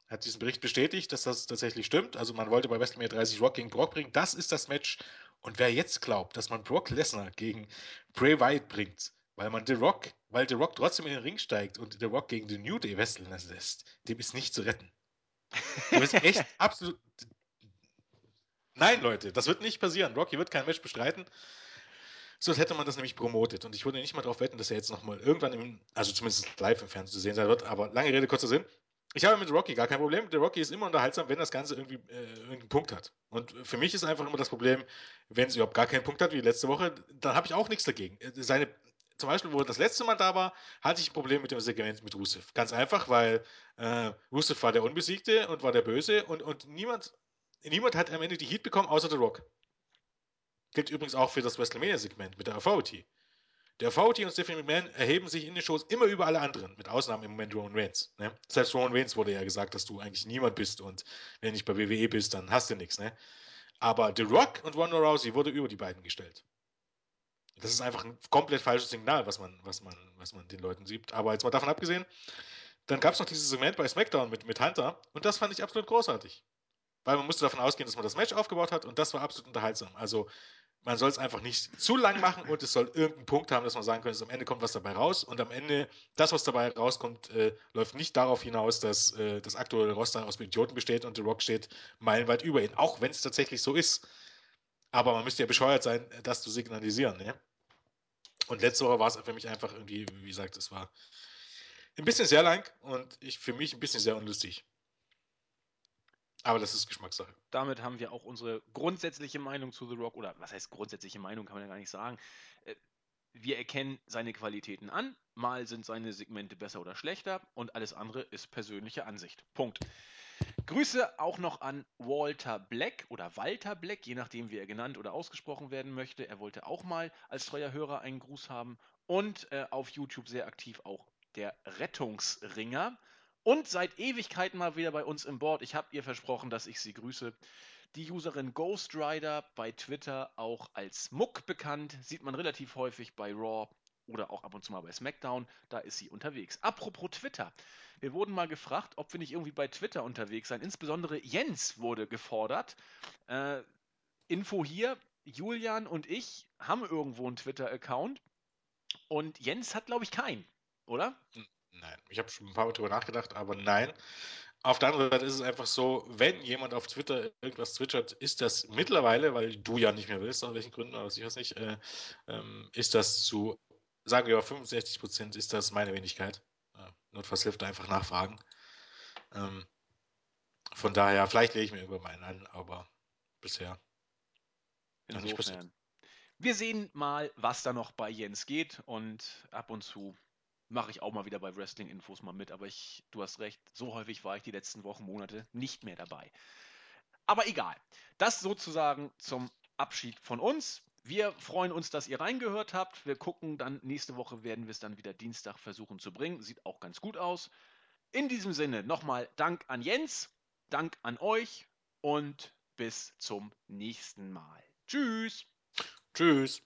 Hat diesen Bericht bestätigt, dass das tatsächlich stimmt. Also man wollte bei WrestleMania 30 Rock gegen Brock bringen. Das ist das Match. Und wer jetzt glaubt, dass man Brock Lesnar gegen Bray Wyatt bringt, weil man The Rock, weil The Rock trotzdem in den Ring steigt und The Rock gegen den New Day wresteln lässt, dem ist nicht zu retten. Dem ist echt absolut. Nein, Leute, das wird nicht passieren. Rocky wird kein Match bestreiten. So hätte man das nämlich promotet. Und ich würde nicht mal darauf wetten, dass er jetzt nochmal irgendwann, im, also zumindest live im Fernsehen zu sehen sein wird. Aber lange Rede, kurzer Sinn. Ich habe mit Rocky gar kein Problem. Der Rocky ist immer unterhaltsam, wenn das Ganze irgendwie äh, irgendeinen Punkt hat. Und für mich ist einfach immer das Problem, wenn es überhaupt gar keinen Punkt hat, wie letzte Woche, dann habe ich auch nichts dagegen. Seine zum Beispiel, wo das letzte Mal da war, hatte ich ein Problem mit dem Segment mit Rusev. Ganz einfach, weil äh, Rusev war der Unbesiegte und war der Böse und, und niemand, niemand hat am Ende die Heat bekommen, außer The Rock. Gilt übrigens auch für das WrestleMania-Segment mit der Authority. Der Authority und Stephanie McMahon erheben sich in den Shows immer über alle anderen, mit Ausnahme im Moment Roman Reigns. Ne? Selbst Roman Reigns wurde ja gesagt, dass du eigentlich niemand bist und wenn du nicht bei WWE bist, dann hast du nichts. Ne? Aber The Rock und Ronda Rousey wurde über die beiden gestellt. Das ist einfach ein komplett falsches Signal, was man, was man, was man den Leuten sieht. Aber jetzt mal davon abgesehen, dann gab es noch dieses Segment bei SmackDown mit, mit Hunter und das fand ich absolut großartig. Weil man musste davon ausgehen, dass man das Match aufgebaut hat und das war absolut unterhaltsam. Also man soll es einfach nicht zu lang machen und es soll irgendeinen Punkt haben, dass man sagen könnte, am Ende kommt was dabei raus und am Ende, das, was dabei rauskommt, äh, läuft nicht darauf hinaus, dass äh, das aktuelle Roster aus Idioten besteht und The Rock steht meilenweit über ihn, auch wenn es tatsächlich so ist. Aber man müsste ja bescheuert sein, das zu signalisieren. Ne? Und letzte Woche war es für mich einfach irgendwie, wie gesagt, es war ein bisschen sehr lang und ich für mich ein bisschen sehr unlustig. Aber das ist Geschmackssache. Damit haben wir auch unsere grundsätzliche Meinung zu The Rock, oder was heißt grundsätzliche Meinung, kann man ja gar nicht sagen. Äh, wir erkennen seine Qualitäten an, mal sind seine Segmente besser oder schlechter und alles andere ist persönliche Ansicht. Punkt. Grüße auch noch an Walter Black oder Walter Black, je nachdem, wie er genannt oder ausgesprochen werden möchte. Er wollte auch mal als treuer Hörer einen Gruß haben. Und äh, auf YouTube sehr aktiv auch der Rettungsringer. Und seit Ewigkeiten mal wieder bei uns im Board. Ich habe ihr versprochen, dass ich sie grüße. Die Userin Ghost Rider bei Twitter auch als Muck bekannt. Sieht man relativ häufig bei Raw oder auch ab und zu mal bei SmackDown. Da ist sie unterwegs. Apropos Twitter. Wir wurden mal gefragt, ob wir nicht irgendwie bei Twitter unterwegs sein. Insbesondere Jens wurde gefordert. Äh, Info hier: Julian und ich haben irgendwo einen Twitter-Account. Und Jens hat, glaube ich, keinen, oder? Nein, ich habe schon ein paar Mal drüber nachgedacht, aber nein. Auf der anderen Seite ist es einfach so, wenn jemand auf Twitter irgendwas twittert, ist das mittlerweile, weil du ja nicht mehr willst, aus welchen Gründen, aber ich weiß nicht, äh, ähm, ist das zu, sagen wir mal 65 Prozent, ist das meine Wenigkeit. Notfalls hilft einfach nachfragen. Ähm, von daher, vielleicht lege ich mir irgendwann mal einen an, aber bisher noch nicht passiert. Wir sehen mal, was da noch bei Jens geht und ab und zu mache ich auch mal wieder bei Wrestling-Infos mal mit, aber ich, du hast recht, so häufig war ich die letzten Wochen, Monate nicht mehr dabei. Aber egal. Das sozusagen zum Abschied von uns. Wir freuen uns, dass ihr reingehört habt. Wir gucken dann, nächste Woche werden wir es dann wieder Dienstag versuchen zu bringen. Sieht auch ganz gut aus. In diesem Sinne nochmal Dank an Jens, Dank an euch und bis zum nächsten Mal. Tschüss. Tschüss.